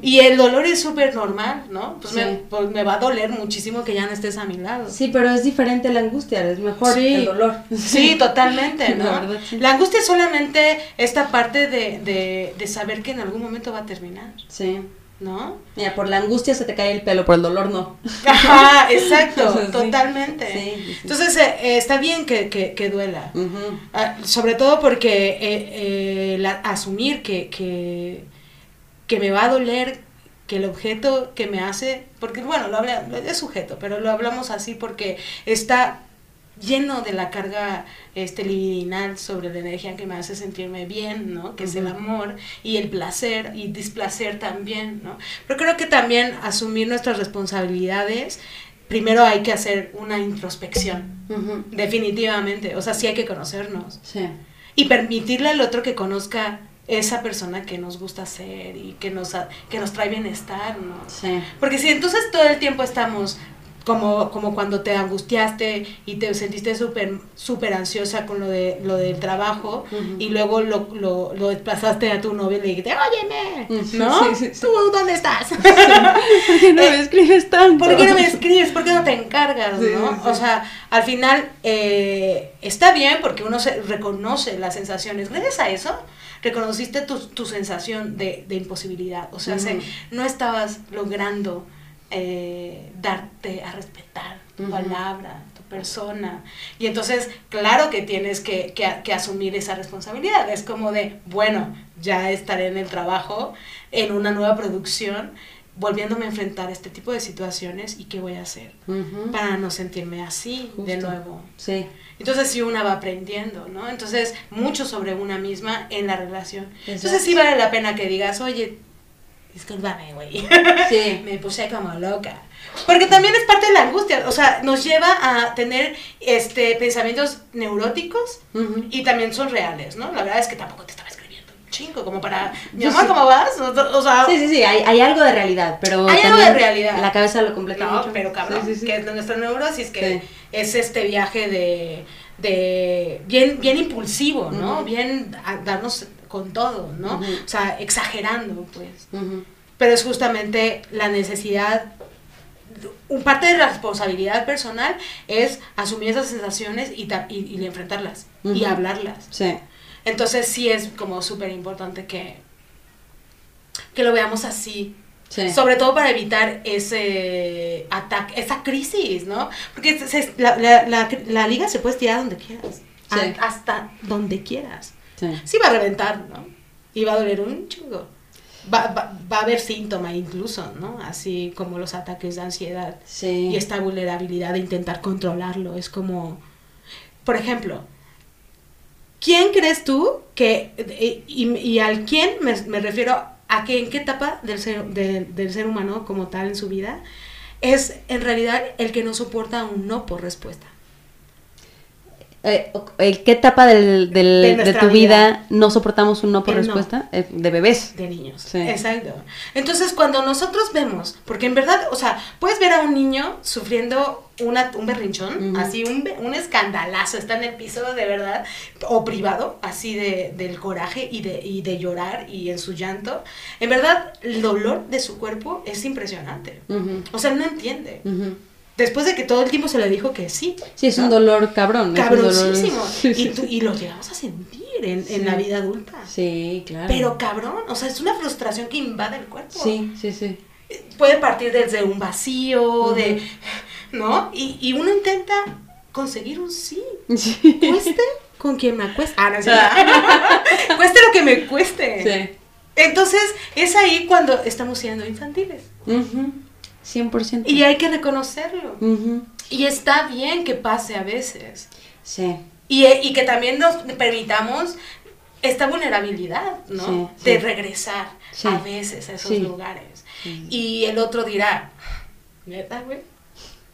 Y el dolor es súper normal, ¿no? Pues, Sí. me, pues me va a doler muchísimo que ya no estés a mi lado. Sí, pero es diferente la angustia, es mejor Sí. el dolor. Sí, totalmente, ¿no? La verdad, sí. La angustia es solamente esta parte de, de, de saber que en algún momento va a terminar, Sí. ¿no? Mira, por la angustia se te cae el pelo, por el dolor no. Ajá, exacto, totalmente. Entonces, eh, eh, está bien que, que, que duela. Ah, sobre todo porque eh, eh, la- asumir que, que, que me va a doler que el objeto que me hace, porque bueno, lo habla, es sujeto, pero lo hablamos así porque está lleno de la carga este libidinal sobre la energía que me hace sentirme bien, ¿no? Que es el amor y el placer y displacer también, ¿no? Pero creo que también asumir nuestras responsabilidades primero hay que hacer una introspección, definitivamente, o sea, sí hay que conocernos Sí. y permitirle al otro que conozca esa persona que nos gusta ser y que nos, que nos trae bienestar, ¿no? Sí. Porque si entonces todo el tiempo estamos como, como cuando te angustiaste y te sentiste súper súper ansiosa con lo de lo del trabajo y luego lo, lo, lo desplazaste a tu novio y le dijiste, óyeme, ¿no? sí, sí. ¿Tú dónde estás? ¿Por qué no me escribes tanto? ¿Por qué no me escribes? ¿Por qué no te encargas? ¿no? O sea, al final eh, está bien porque uno se reconoce las sensaciones. Gracias a eso, reconociste tu, tu sensación de, de imposibilidad. O sea, se- no estabas logrando eh, darte a respetar tu palabra, tu persona. Y entonces, claro que tienes que, que, que asumir esa responsabilidad. Es como de, bueno, ya estaré en el trabajo, en una nueva producción, volviéndome a enfrentar este tipo de situaciones y qué voy a hacer para no sentirme así de nuevo. Sí. Entonces sí una va aprendiendo, ¿no? Entonces mucho sobre una misma en la relación. Entonces sí vale la pena que digas, oye, discúlpame, güey. Sí. Me puse como loca. Porque también es parte de la angustia, o sea, nos lleva a tener este pensamientos neuróticos Ujú. y también son reales, ¿no? La verdad es que tampoco te estaba escribiendo un chingo como para, mi amor, sí. ¿cómo vas? O, o sea, Sí, sí, sí, hay, hay algo de realidad, pero Hay algo de realidad. La cabeza lo completa No, mucho. pero cabrón, Sí, sí, que es de nuestra neurosis, que es este viaje de, de bien, bien impulsivo, ¿no? Bien a darnos con todo, ¿no? O sea, exagerando, pues. Pero es justamente la necesidad, un parte de la responsabilidad personal es asumir esas sensaciones y, y, y enfrentarlas y hablarlas. Sí. Entonces sí es como súper importante que, que lo veamos así, Sí. sobre todo para evitar ese ataque, esa crisis, ¿no? Porque se- se- la, la- la- la liga se puede estirar donde quieras, Sí. a- hasta donde quieras. Sí. Sí va a reventar, ¿no? Y va a doler un chingo. Va, va, va a haber síntoma incluso, ¿no? Así como los ataques de ansiedad Sí. y esta vulnerabilidad de intentar controlarlo. Es como, por ejemplo, ¿quién crees tú que, eh, y, al quién me, refiero a que en qué etapa del ser, de- del ser humano como tal en su vida es en realidad el que no soporta un no por respuesta? Eh, ¿En qué etapa del, del- De de, tu vida, vida. no soportamos un no por no. respuesta? Eh, de bebés. de niños. Sí. Exacto. Entonces, cuando nosotros vemos, porque en verdad, o sea, puedes ver a un niño sufriendo una, un berrinchón, Ujú. así un, un escandalazo, está en el piso de verdad, o privado, así de, del coraje y de, y de llorar y en su llanto. En verdad, el dolor de su cuerpo es impresionante. Ujú. O sea, no entiende. Ujú. Después de que todo el tiempo se le dijo que sí. Sí, es ¿no? un dolor cabrón. dolor- Cabroncísimo. Sí, sí, Y, tú- y lo llegamos a sentir en, Sí. en la vida adulta. Sí, claro. Pero cabrón, o sea, es una frustración que invade el cuerpo. Sí, sí, sí. Puede partir desde un vacío, de, ¿no? Y, y uno intenta conseguir un sí. Sí. Cueste con quien me acueste. Ah, no, cueste lo que me cueste. Sí. Entonces, es ahí cuando estamos siendo infantiles. Ujú. 100%. Y hay que reconocerlo. Y está bien que pase a veces. Sí. Y, y que también nos permitamos esta vulnerabilidad, ¿no? Sí, de regresar Sí. a veces a esos lugares. Y el otro dirá, neta, güey,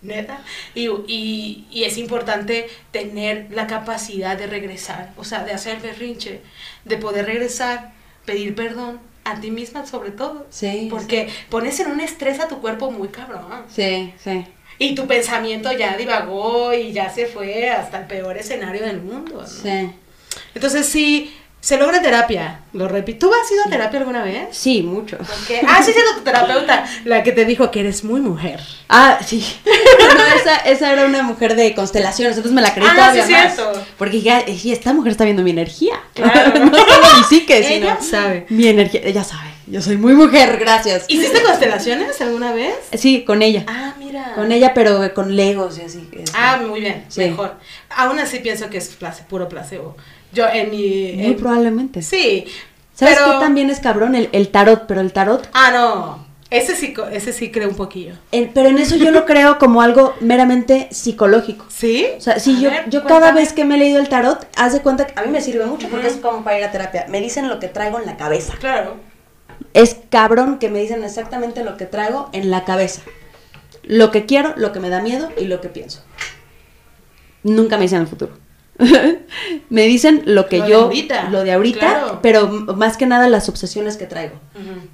neta. Y, y, y es importante tener la capacidad de regresar, o sea, de hacer berrinche, de poder regresar, pedir perdón a ti misma sobre todo. Sí. Porque pones en un estrés a tu cuerpo muy cabrón. Sí, sí. Y tu pensamiento ya divagó y ya se fue hasta el peor escenario del mundo. ¿no? Sí. Entonces sí, se logra terapia, lo repito. ¿Tú has ido a terapia alguna vez? Sí, mucho. Porque, ah, sí, siendo tu terapeuta, la que te dijo que eres muy mujer. Ah, sí. No, esa, esa era una mujer de constelaciones, entonces me la creí Ah, todavía sí, más. cierto. Porque ya, esta mujer está viendo mi energía. Claro. no solo mi psique, sino Ella sabe. mi energía. Ella sabe. Yo soy muy mujer, gracias. ¿Hiciste constelaciones alguna vez? Sí, con ella. Ah, mira. Con ella, pero con legos y así. este. Ah, muy bien, Sí. mejor. Aún así pienso que es place- puro placebo. Yo en mi... Muy en- probablemente. Sí. ¿Sabes pero- qué también es cabrón? El, el tarot, pero el tarot. Ah, no. Ese sí, ese sí creo un poquillo. Pero en eso yo lo creo como algo meramente psicológico. ¿Sí? O sea, si A yo, ver, yo cada vez que me he leído el tarot, haz de cuenta que a mí me sirve mucho porque Ujú. es como para ir a terapia. Me dicen lo que traigo en la cabeza. Claro. Es cabrón que me dicen exactamente lo que traigo en la cabeza. Lo que quiero, lo que me da miedo y lo que pienso. Nunca me dicen el futuro. Me dicen lo que Lo de yo, ahorita, lo de ahorita, claro. pero más que nada las obsesiones que traigo.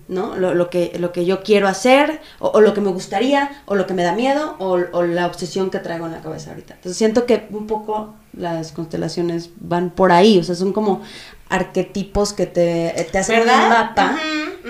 ¿no? Lo, lo que, lo que yo quiero hacer, o, o lo que me gustaría, o lo que me da miedo, o, o la obsesión que traigo en la cabeza ahorita. Entonces siento que un poco las constelaciones van por ahí, o sea, son como arquetipos que te, te hacen ¿Verdad? un mapa,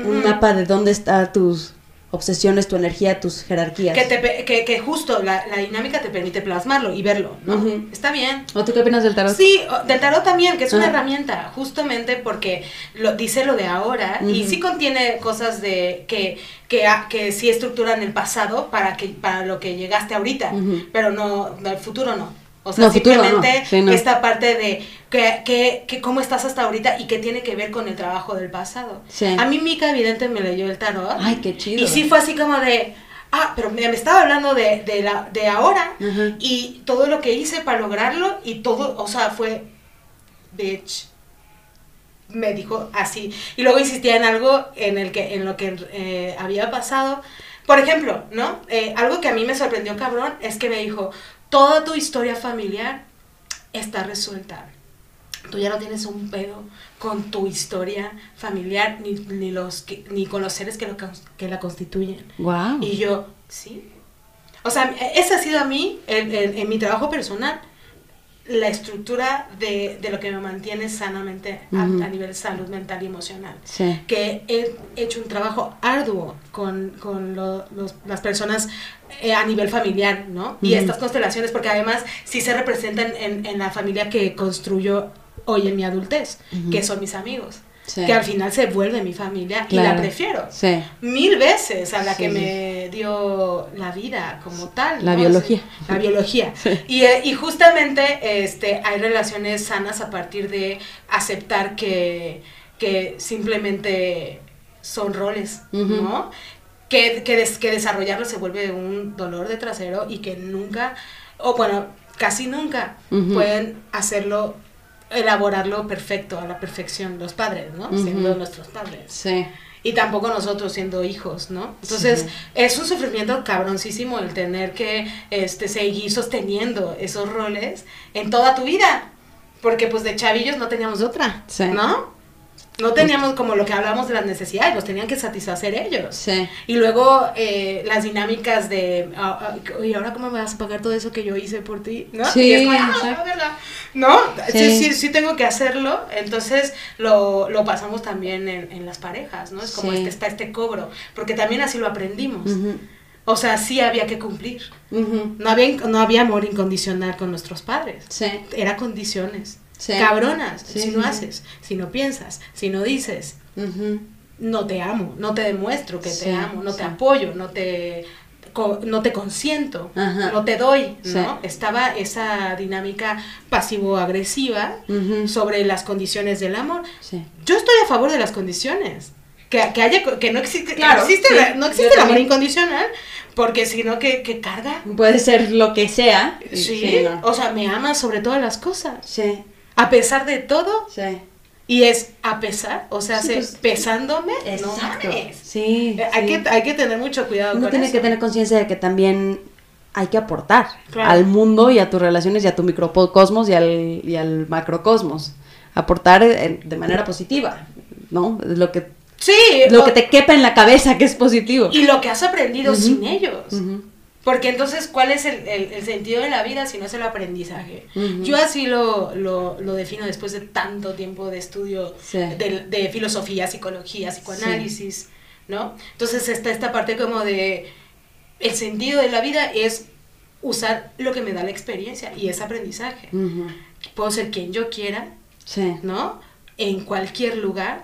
un mapa de dónde están tus obsesiones, tu energía, tus jerarquías. Que, te que, que justo la, la dinámica te permite plasmarlo y verlo, ¿no? Ujú. Está bien. ¿O tú qué opinas del tarot? Sí, o- del tarot también, que es una Ah. herramienta, justamente porque lo dice lo de ahora y Ujú. sí contiene cosas de que que, que sí estructuran el pasado para que para lo que llegaste ahorita, pero no del futuro no. O sea, No, simplemente Sí, no. esta parte de que, que, que cómo estás hasta ahorita y que tiene que ver con el trabajo del pasado. Sí. A mí Mica Evidente me leyó el tarot. Ay, qué chido. Y sí fue así como de, ah, pero me, me estaba hablando de, de, la, de ahora y todo lo que hice para lograrlo y todo, o sea, fue, bitch, me dijo así. Y luego insistía en algo en, el que, en lo que eh, había pasado. Por ejemplo, ¿no? Eh, algo que a mí me sorprendió cabrón es que me dijo, toda tu historia familiar está resuelta. Tú ya no tienes un pedo con tu historia familiar ni, ni, los que- ni con los seres que, lo, que la constituyen. Wow. Y yo, sí. O sea, ese ha sido a mí, en, en- en mi trabajo personal, la estructura de, de lo que me mantiene sanamente a, nivel salud mental y emocional. Sí. Que he hecho un trabajo arduo con, con lo- los- las personas eh, a nivel familiar, ¿no? Y estas constelaciones, porque además sí se representan en, en la familia que construyo hoy en mi adultez, que son mis amigos. Sí. Que al final se vuelve mi familia y la prefiero Sí. mil veces a la Sí, que me dio la vida como tal. La ¿no? biología. La biología. Y, eh, y justamente este, hay relaciones sanas a partir de aceptar que, que simplemente son roles. ¿no? Que, que, des- que desarrollarlo se vuelve un dolor de trasero y que nunca, o bueno, casi nunca pueden hacerlo, elaborarlo perfecto, a la perfección, los padres, ¿no? Ujú. Siendo nuestros padres. Sí. Y tampoco nosotros siendo hijos, ¿no? Entonces, Sí. es un sufrimiento cabroncísimo el tener que este, seguir sosteniendo esos roles en toda tu vida. Porque pues de chavillos no teníamos otra, Sí. ¿no? No teníamos como lo que hablamos de las necesidades, los tenían que satisfacer ellos. Sí. Y luego eh, las dinámicas de, ah, ah, oye, ¿ahora cómo me vas a pagar todo eso que yo hice por ti? ¿No? Sí, y es como, ah, verga. ¿No? Sí. Sí. Sí, sí, tengo que hacerlo. Entonces lo, lo pasamos también en, en las parejas, ¿no? Es como este, está este cobro, porque también así lo aprendimos. O sea, sí había que cumplir. No había, no había amor incondicional con nuestros padres. Sí. Era condiciones. Sí. Cabronas. Sí, si no haces, si no piensas, si no dices, no te amo, no te demuestro que te amo, no te apoyo, no te no te consiento, Ajá. no te doy. Estaba esa dinámica pasivo-agresiva sobre las condiciones del amor. Sí. Yo estoy a favor de las condiciones. Que, que haya que no existe, Claro, no existe, sí, la- no existe el amor incondicional, porque si no, que, que carga. Puede ser lo que sea. Sí, no. o sea, me amas sobre todas las cosas. Sí. A pesar de todo, Sí. y es a pesar, o sea, Sí, pues, pesándome, no Exacto. mames. Sí. Eh, Hay, sí. que, hay que tener mucho cuidado Uno con tiene eso. que tener conciencia de que también hay que aportar Claro. al mundo y a tus relaciones y a tu microcosmos y al, y al macrocosmos. Aportar eh, de manera positiva, ¿no? Lo que, Sí, lo o- que te quepa en la cabeza que es positivo. y lo que has aprendido sin ellos. Ujú. Porque entonces, ¿cuál es el, el- el sentido de la vida si no es el aprendizaje? Yo así lo, lo, lo defino después de tanto tiempo de estudio Sí. de, de filosofía, psicología, psicoanálisis, ¿no? Entonces está esta parte como de, el sentido de la vida es usar lo que me da la experiencia y es aprendizaje. Puedo ser quien yo quiera, Sí. ¿no? En cualquier lugar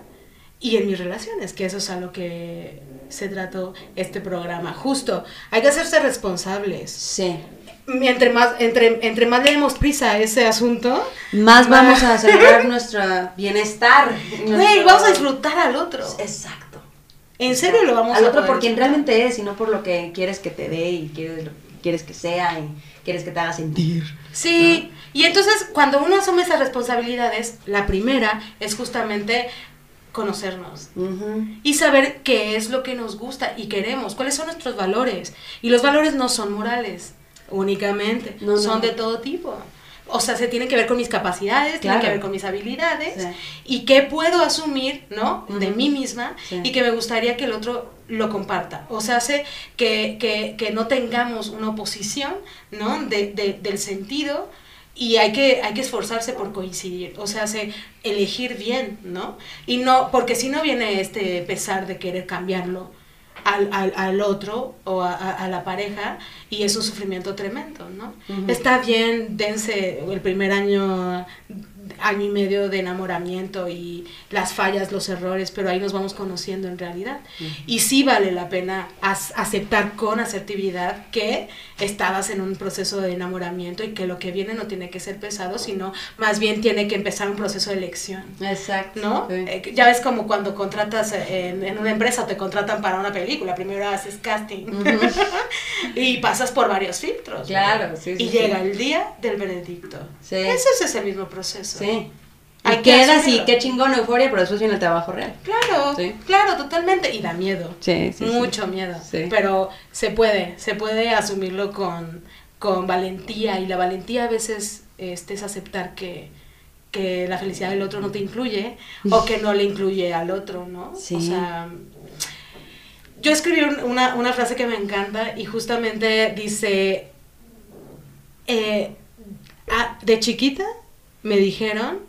y en mis relaciones, que eso es a lo que se trató este programa. Justo, hay que hacerse responsables. Sí. Entre más, entre, entre más le demos prisa a ese asunto, Más vamos a asegurar nuestro bienestar. güey, nuestro- vamos a disfrutar al otro. Exacto. En serio lo vamos Al a otro poder por quien realmente es y no por lo que quieres que te dé y quieres, quieres que sea y quieres que te haga sentir. Sí, y entonces cuando uno asume esas responsabilidades, la primera es justamente conocernos y saber qué es lo que nos gusta y queremos, cuáles son nuestros valores. Y los valores no son morales únicamente, No, no. son de todo tipo. O sea, se tienen que ver con mis capacidades, tienen Claro. que ver con mis habilidades Sí. y qué puedo asumir, ¿no? De mí misma Sí. y que me gustaría que el otro lo comparta. O sea, hace que, que, que no tengamos una oposición, ¿no? De, de- del sentido y hay que, hay que esforzarse por coincidir. O sea, hace elegir bien, ¿no? Y no, porque si no viene este pesar de querer cambiarlo al, al, al otro o a, a- a la pareja y es un sufrimiento tremendo, ¿no? Está bien, dense el primer año, año y medio de enamoramiento y las fallas, los errores, pero ahí nos vamos conociendo en realidad. Y sí vale la pena aceptar con asertividad que estabas en un proceso de enamoramiento y que lo que viene no tiene que ser pesado, sino más bien tiene que empezar un proceso de elección. Exacto. ¿no? Sí. Eh, ya ves como cuando contratas en, en una empresa te contratan para una película, primero haces casting y pasas por varios filtros. ¿no? Claro, sí, sí, Y llega el día del veredicto. Sí. Ese es el mismo proceso. Sí. Hay y que quedas y qué chingón euforia, pero después viene el trabajo real. Claro, Sí. claro, totalmente. Y da miedo. Sí, sí, sí. Mucho miedo. Sí. Pero se puede, se puede asumirlo con, con valentía. Y la valentía a veces este, es aceptar que, que la felicidad del otro no te incluye o que no le incluye al otro, ¿no? Sí. O sea, yo escribí un- una, una frase que me encanta y justamente dice, eh, ah, de chiquita me dijeron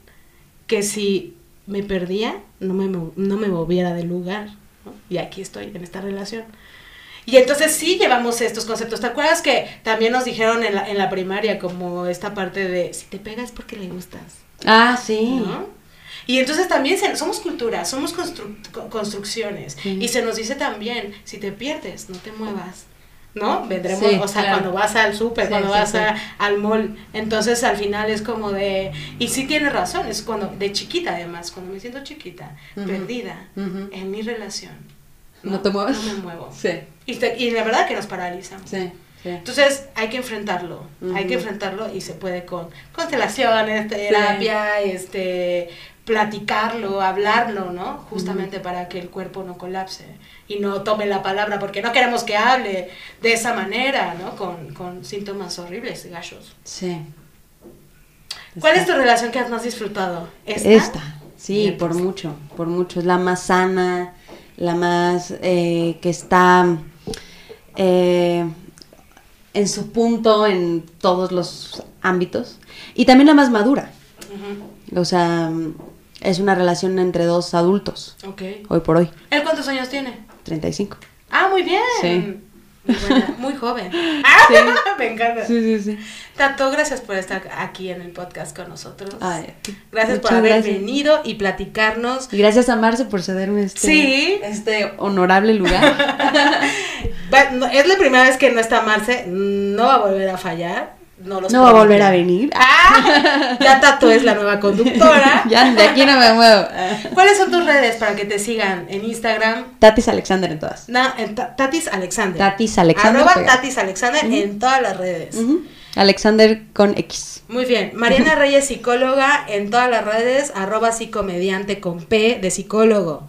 que si me perdía, no me, no me moviera del lugar. ¿no? Y aquí estoy, en esta relación. Y entonces sí llevamos estos conceptos. ¿Te acuerdas que también nos dijeron en la, en la primaria como esta parte de, si te pegas es porque le gustas? Ah, sí. ¿no? Y entonces también se- somos cultura, somos constru- co- construcciones. Sí. Y se nos dice también, si te pierdes, no te muevas. ¿No? Vendremos, Sí, o sea, claro. cuando vas al súper, Sí, cuando sí, vas a- al mall. Entonces al final es como de. Y sí tienes razón, es cuando. De chiquita además, cuando me siento chiquita, perdida en mi relación. ¿No te mueves? No me muevo. Sí. Y, te- y la verdad que nos paralizan. Sí. Entonces hay que enfrentarlo, hay que enfrentarlo y se puede con constelaciones, terapia, este, platicarlo, hablarlo, ¿no? Justamente para que el cuerpo no colapse y no tome la palabra, porque no queremos que hable de esa manera, ¿no? Con, con síntomas horribles, gachos. Sí. ¿Cuál es tu relación que has más disfrutado? ¿Esta? Esta, sí, por mucho, por mucho. Es la más sana, la más eh, que está eh, en su punto en todos los ámbitos. Y también la más madura. O sea, es una relación entre dos adultos, Ok. hoy por hoy, ¿Él cuántos años tiene? 35. Ah, muy bien. Sí. Muy, buena, muy joven. Ah, Sí. Me encanta. sí, sí. Tato, gracias por estar aquí en el podcast con nosotros. Ay, gracias por haber gracias. venido y platicarnos. Y gracias a Marce por cederme este, Sí. este honorable lugar. Es la primera vez que no está Marce, no va a volver a fallar. No, los no va a volver a venir. ¡Ah! Ya Tato es la nueva conductora. ya de aquí no me muevo. ¿Cuáles son tus redes para que te sigan en Instagram? Tatis Alexander en todas. Na- en Ta- Tatis Alexander. Tatis Alexander. Arroba. Tatis Alexander en todas las redes. Alexander con X. Muy bien. Mariana Reyes, psicóloga, en todas las redes, arroba psicomediante con P de psicólogo.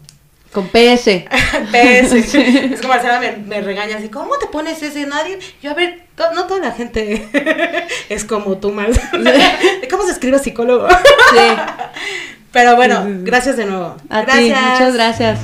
Con PS. PS. Es como Marcela me, me regaña así, ¿cómo te pones ese? Nadie. Yo, a ver, to- no toda la gente es como tú, Mar. ¿Cómo se escribe psicólogo? Sí. Pero bueno, gracias de nuevo. A gracias. ti, muchas gracias.